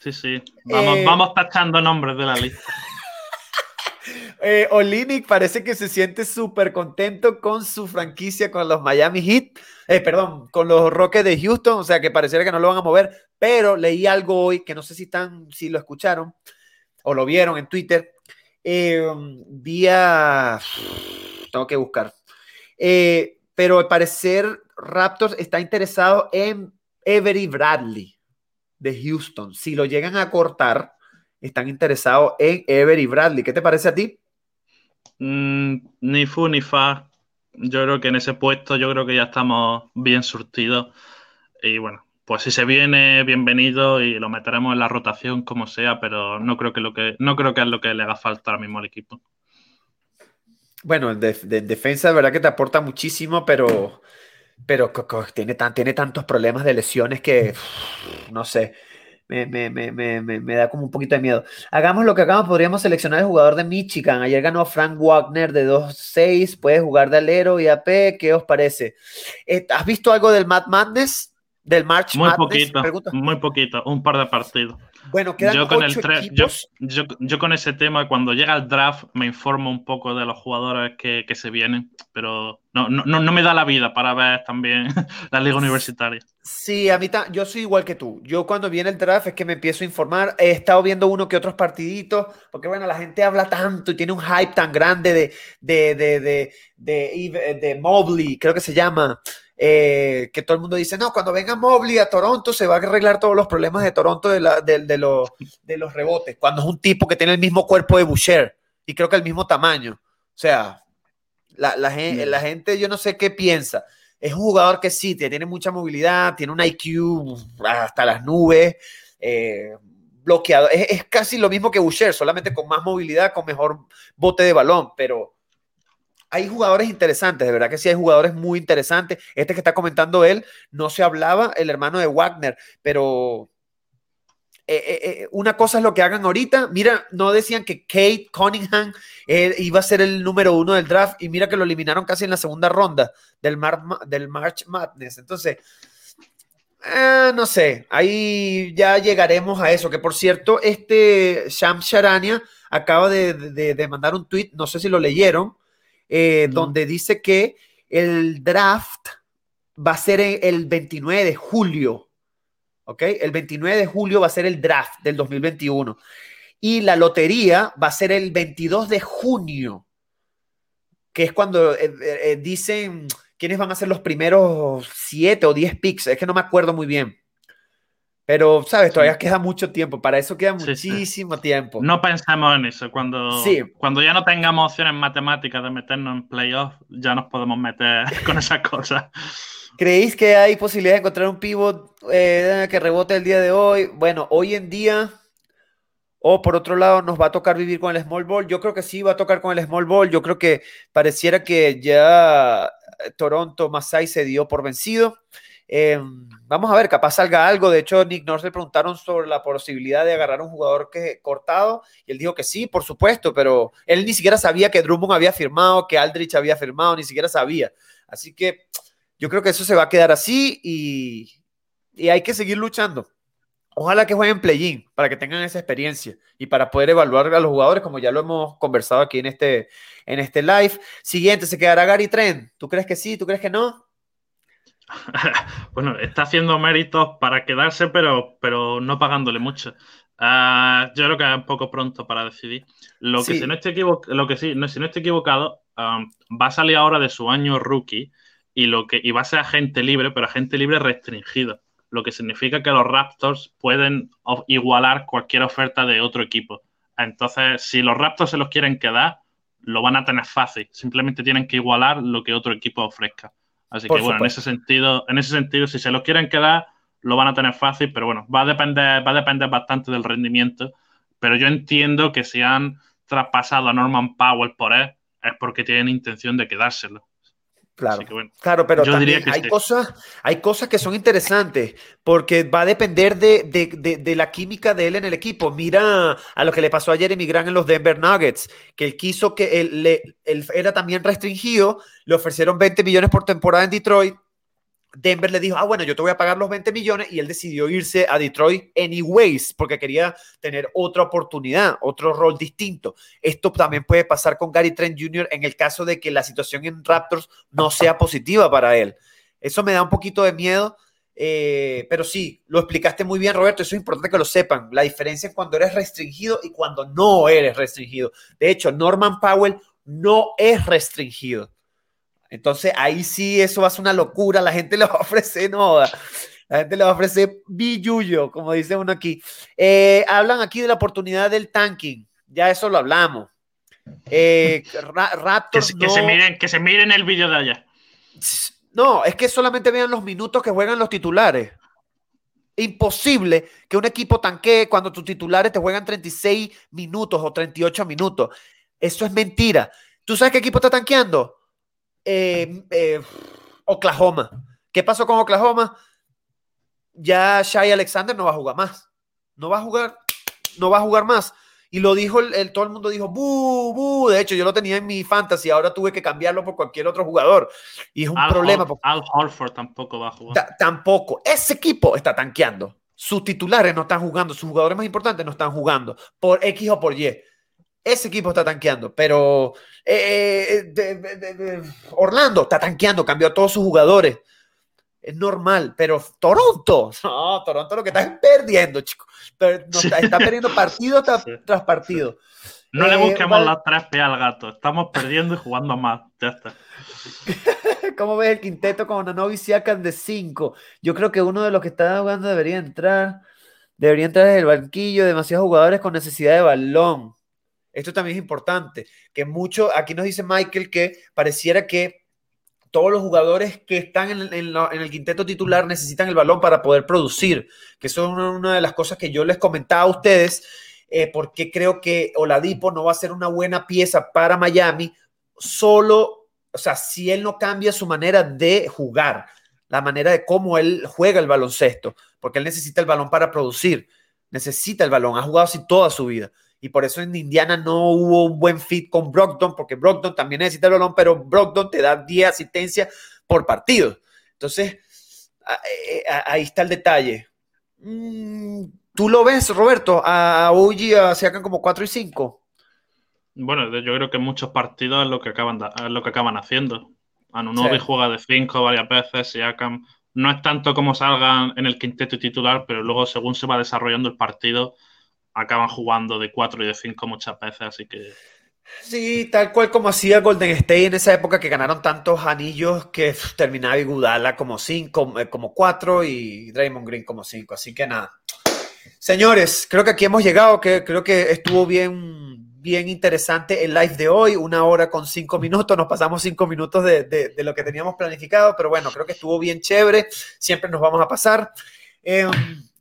Sí, sí. Vamos, eh, vamos tachando nombres de la lista. Eh, parece que se siente súper contento con su franquicia con los Miami Heat, eh, perdón, con los Rockets de Houston, o sea que pareciera que no lo van a mover, pero leí algo hoy que no sé si están, si lo escucharon o lo vieron en Twitter, eh, vía, tengo que buscar, eh, pero al parecer Raptors está interesado en Avery Bradley de Houston. Si lo llegan a cortar, están interesados en Avery Bradley. ¿Qué te parece a ti? Mm, ni fu ni fa. Yo creo que en ese puesto yo creo que ya estamos bien surtidos. Y bueno, pues si se viene, bienvenido y lo meteremos en la rotación como sea, pero no creo que lo que no creo que es lo que le haga falta ahora mismo al equipo. Bueno, de, defensa de verdad que te aporta muchísimo, pero pero tiene, tan, tiene tantos problemas de lesiones que no sé me, me, me, me, da como un poquito de miedo. Hagamos lo que hagamos, podríamos seleccionar el jugador de Michigan. Ayer ganó Frank Wagner de 2-6, puede jugar de alero y AP, ¿qué os parece? Eh, ¿Has visto algo del Mad Madness? Del March muy Poquito, muy poquito, un par de partidos. Bueno, quedan yo con el yo, yo, con ese tema, cuando llega el draft, me informo un poco de los jugadores que, que se vienen, pero no, no, no, me da la vida para ver también [LAUGHS] la liga universitaria. Sí, a mí yo soy igual que tú. Yo cuando viene el draft es que me empiezo a informar. He estado viendo uno que otros partiditos, porque bueno, la gente habla tanto y tiene un hype tan grande de, de, de, de, de, de Mobley, creo que se llama. Eh, que todo el mundo dice, no, cuando venga Mobley a Toronto se va a arreglar todos los problemas de Toronto de, la, de, los, de los rebotes, cuando es un tipo que tiene el mismo cuerpo de Boucher y creo que el mismo tamaño. O sea, la, la, gente, la gente, yo no sé qué piensa. Es un jugador que sí, tiene mucha movilidad, tiene un IQ hasta las nubes, eh, bloqueado. Es, es, casi lo mismo que Boucher, solamente con más movilidad, con mejor bote de balón, pero hay jugadores interesantes, de verdad que sí hay jugadores muy interesantes. Este que está comentando él, no se hablaba, el hermano de Wagner, pero eh, eh, eh, una cosa es lo que hagan ahorita. Mira, no decían que Kate Cunningham iba a ser el número uno del draft y mira que lo eliminaron casi en la segunda ronda del, March Madness. Entonces, no sé, ahí ya llegaremos a eso. Que por cierto, este Sham Sharania acaba de, de mandar un tweet, no sé si lo leyeron eh, donde dice que el draft va a ser el 29 de julio. ¿Ok? El 29 de julio va a ser el draft del 2021. Y la lotería va a ser el 22 de junio, que es cuando eh, eh, dicen quiénes van a ser los primeros 7 o 10 picks. Es que no me acuerdo muy bien. Pero, ¿sabes? Todavía queda mucho tiempo. Para eso queda muchísimo tiempo. No pensamos en eso. Cuando, cuando ya no tengamos opciones matemáticas de meternos en playoffs, ya nos podemos meter [LAUGHS] con esas cosas. ¿Creéis que hay posibilidad de encontrar un pivot eh, que rebote el día de hoy? Bueno, hoy en día, o por otro lado, nos va a tocar vivir con el small ball. Yo creo que sí va a tocar con el small ball. Yo creo que pareciera que ya Toronto Masai se dio por vencido. Em, vamos a ver, capaz salga algo. De hecho, Nick Nurse le preguntaron sobre la posibilidad de agarrar un jugador que cortado y él dijo que sí, por supuesto, pero él ni siquiera sabía que Drummond había firmado, que Aldrich había firmado, ni siquiera sabía. Así que yo creo que eso se va a quedar así y, hay que seguir luchando. Ojalá que jueguen play-in para que tengan esa experiencia y para poder evaluar a los jugadores, como ya lo hemos conversado aquí en este, en este live. Siguiente, ¿se quedará Gary Trent? ¿Tú crees que sí? ¿Tú crees que no? [LAUGHS] bueno, está haciendo méritos para quedarse, pero, pero no pagándole mucho. Ah, yo creo que es un poco pronto para decidir. Lo que, si, no estoy lo que sí, no, si no estoy equivocado, va a salir ahora de su año rookie y, lo que, y va a ser agente libre, pero agente libre restringido, lo que significa que los Raptors pueden igualar cualquier oferta de otro equipo. Entonces, si los Raptors se los quieren quedar, lo van a tener fácil. Simplemente tienen que igualar lo que otro equipo ofrezca. Así que bueno, en ese sentido, en ese sentido, si se los quieren quedar, lo van a tener fácil, pero bueno, va a depender, va a depender bastante del rendimiento. Pero yo entiendo que si han traspasado a Norman Powell por él, es porque tienen intención de quedárselo. Claro, claro, pero también hay, cosas, hay cosas que son interesantes porque va a depender de, la química de él en el equipo. Mira a lo que le pasó a Jeremy Grant en los Denver Nuggets, que él quiso que él, él era también restringido, le ofrecieron 20 millones por temporada en Detroit Denver le dijo, ah, bueno, yo te voy a pagar los 20 millones y él decidió irse a Detroit anyways porque quería tener otra oportunidad, otro rol distinto. Esto también puede pasar con Gary Trent Jr. en el caso de que la situación en Raptors no sea positiva para él. Eso me da un poquito de miedo, eh, pero sí, lo explicaste muy bien, Roberto. Eso es importante que lo sepan. La diferencia es cuando eres restringido y cuando no eres restringido. De hecho, Norman Powell no es restringido. Entonces ahí sí eso va a ser una locura, la gente [LAUGHS] le va a ofrecer, no, la gente le va a ofrecer billuyo, como dice uno aquí. Eh, hablan aquí de la oportunidad del tanking, ya eso lo hablamos. Eh, que, se miren, que se miren el vídeo de allá. No, es que solamente vean los minutos que juegan los titulares. Imposible que un equipo tanquee cuando tus titulares te juegan 36 minutos o 38 minutos. Eso es mentira. ¿Tú sabes qué equipo está tanqueando? Eh, eh, Oklahoma. ¿Qué pasó con Oklahoma? Ya Shai Alexander no va a jugar más. No va a jugar, no va a jugar más. Y lo dijo, el, todo el mundo dijo, bu, bu. De hecho, yo lo tenía en mi fantasy, ahora tuve que cambiarlo por cualquier otro jugador. Y es un problema. Al Horford tampoco va a jugar. tampoco. Ese equipo está tanqueando. Sus titulares no están jugando, sus jugadores más importantes no están jugando, por X o por Y. Ese equipo está tanqueando, pero eh, eh, Orlando está tanqueando, cambió a todos sus jugadores. Es normal, pero Toronto, [LAUGHS] no, Toronto lo que está es perdiendo, chicos. está, perdiendo partido [LAUGHS] tras, partido. No le eh, busquemos las tres P al gato, estamos perdiendo y jugando más. Ya está. [LAUGHS] ¿Cómo ves el quinteto con Nanovi Siakam de 5? Yo creo que uno de los que está jugando debería entrar. Debería entrar desde el banquillo, demasiados jugadores con necesidad de balón. Esto también es importante, que mucho, aquí nos dice Michael que pareciera que todos los jugadores que están en, el quinteto titular necesitan el balón para poder producir, que eso es una, de las cosas que yo les comentaba a ustedes, eh, porque creo que Oladipo no va a ser una buena pieza para Miami, solo, o sea, si él no cambia su manera de jugar, la manera de cómo él juega el baloncesto, porque él necesita el balón para producir, necesita el balón, ha jugado así toda su vida y por eso en Indiana no hubo un buen fit con Brogdon, porque Brogdon también necesita el balón, pero Brogdon te da 10 asistencias por partido. Entonces, eh, ahí está el detalle. Mm, ¿Tú lo ves, Roberto? A OG a sacan como 4 y 5. Bueno, yo creo que muchos partidos es lo que acaban, lo que acaban haciendo. Anunobi juega de 5 varias veces, Siakam. No es tanto como salgan en el quinteto titular, pero luego según se va desarrollando el partido, acaban jugando de 4 y de 5 muchas veces, así que... Sí, tal cual como hacía Golden State en esa época que ganaron tantos anillos que terminaba Igudala como 5, eh, como 4 y Draymond Green como 5. Así que nada. Señores, creo que aquí hemos llegado, que creo que estuvo bien, bien interesante el live de hoy, una hora con cinco minutos, nos pasamos cinco minutos de, de, lo que teníamos planificado, pero bueno, creo que estuvo bien chévere, siempre nos vamos a pasar. Em,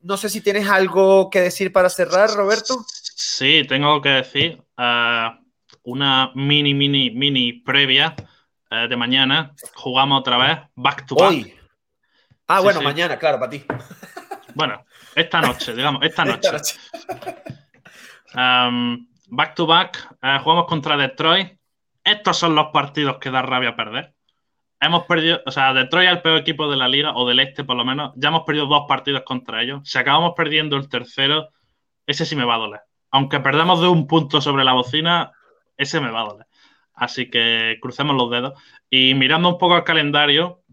no sé si tienes algo que decir para cerrar, Roberto. Sí, tengo que decir uh, una mini, mini, mini previa uh, de mañana. Jugamos otra vez back to back. Hoy. Ah, bueno, mañana, claro, para ti. [LAUGHS] Bueno, esta noche, digamos, esta noche. Um, back to back, uh, jugamos contra Detroit. Estos son los partidos que da rabia perder hemos perdido, o sea, Detroit es el peor equipo de la liga, o del este por lo menos, ya hemos perdido dos partidos contra ellos. Si acabamos perdiendo el tercero, ese sí me va a doler. Aunque perdamos de un punto sobre la bocina, ese me va a doler. Así que crucemos los dedos. Y mirando un poco al calendario,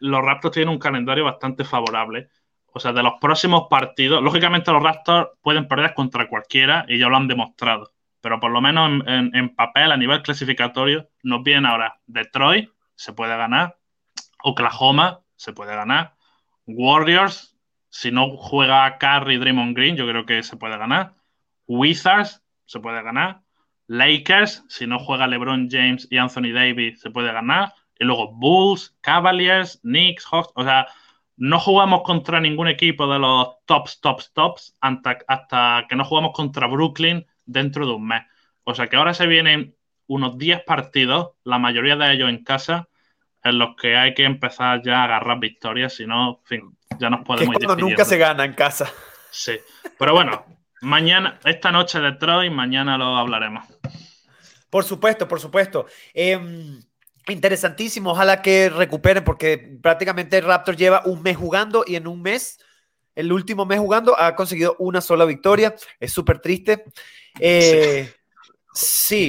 los Raptors tienen un calendario bastante favorable. O sea, de los próximos partidos, lógicamente los Raptors pueden perder contra cualquiera y ya lo han demostrado. Pero por lo menos en, papel, a nivel clasificatorio, nos vienen ahora Detroit, se puede ganar. Oklahoma se puede ganar. Warriors, si no juega Curry, Draymond Green, yo creo que se puede ganar. Wizards se puede ganar. Lakers, si no juega LeBron James y Anthony Davis, se puede ganar. Y luego Bulls, Cavaliers, Knicks, Hawks. O sea, no jugamos contra ningún equipo de los tops, tops, tops hasta, hasta que no jugamos contra Brooklyn dentro de un mes. O sea que ahora se vienen unos 10 partidos, la mayoría de ellos en casa, en los que hay que empezar ya a agarrar victorias, si no, en fin, ya nos podemos ir nunca se gana en casa. Sí, pero bueno, mañana, esta noche Detroit, mañana lo hablaremos. Por supuesto, por supuesto. Em, interesantísimo, ojalá que recuperen, porque prácticamente Raptor lleva un mes jugando y en un mes, el último mes jugando, ha conseguido una sola victoria. Es súper triste. Eh, Sí,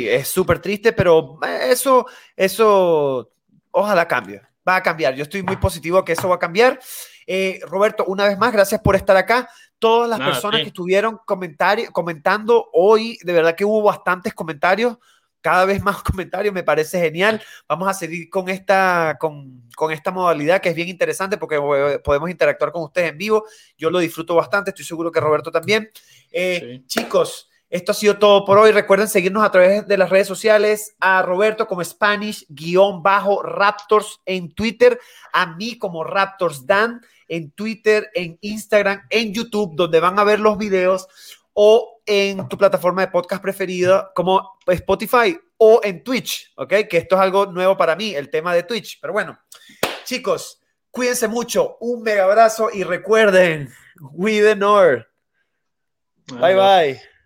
es súper triste, pero eh, eso, eso, ojalá cambie. Va a cambiar. Yo estoy muy positivo que eso va a cambiar. Eh, Roberto, una vez más, gracias por estar acá. Todas las personas que estuvieron comentando hoy, de verdad que hubo bastantes comentarios, cada vez más [LAUGHS] comentarios, me parece genial. Vamos a seguir con esta, con, con esta modalidad que es bien interesante porque podemos interactuar con ustedes en vivo. Yo lo disfruto bastante, estoy seguro que Roberto también. Eh, chicos, esto ha sido todo por hoy. Recuerden seguirnos a través de las redes sociales, a Roberto como Spanish-Raptors en Twitter, a mí como Raptors Dan en Twitter, en Instagram, en YouTube, donde van a ver los videos, o en tu plataforma de podcast preferida como Spotify o en Twitch, ¿ok? Que esto es algo nuevo para mí, el tema de Twitch. Pero bueno, chicos, cuídense mucho, un mega abrazo y recuerden, we the North. Bye bye.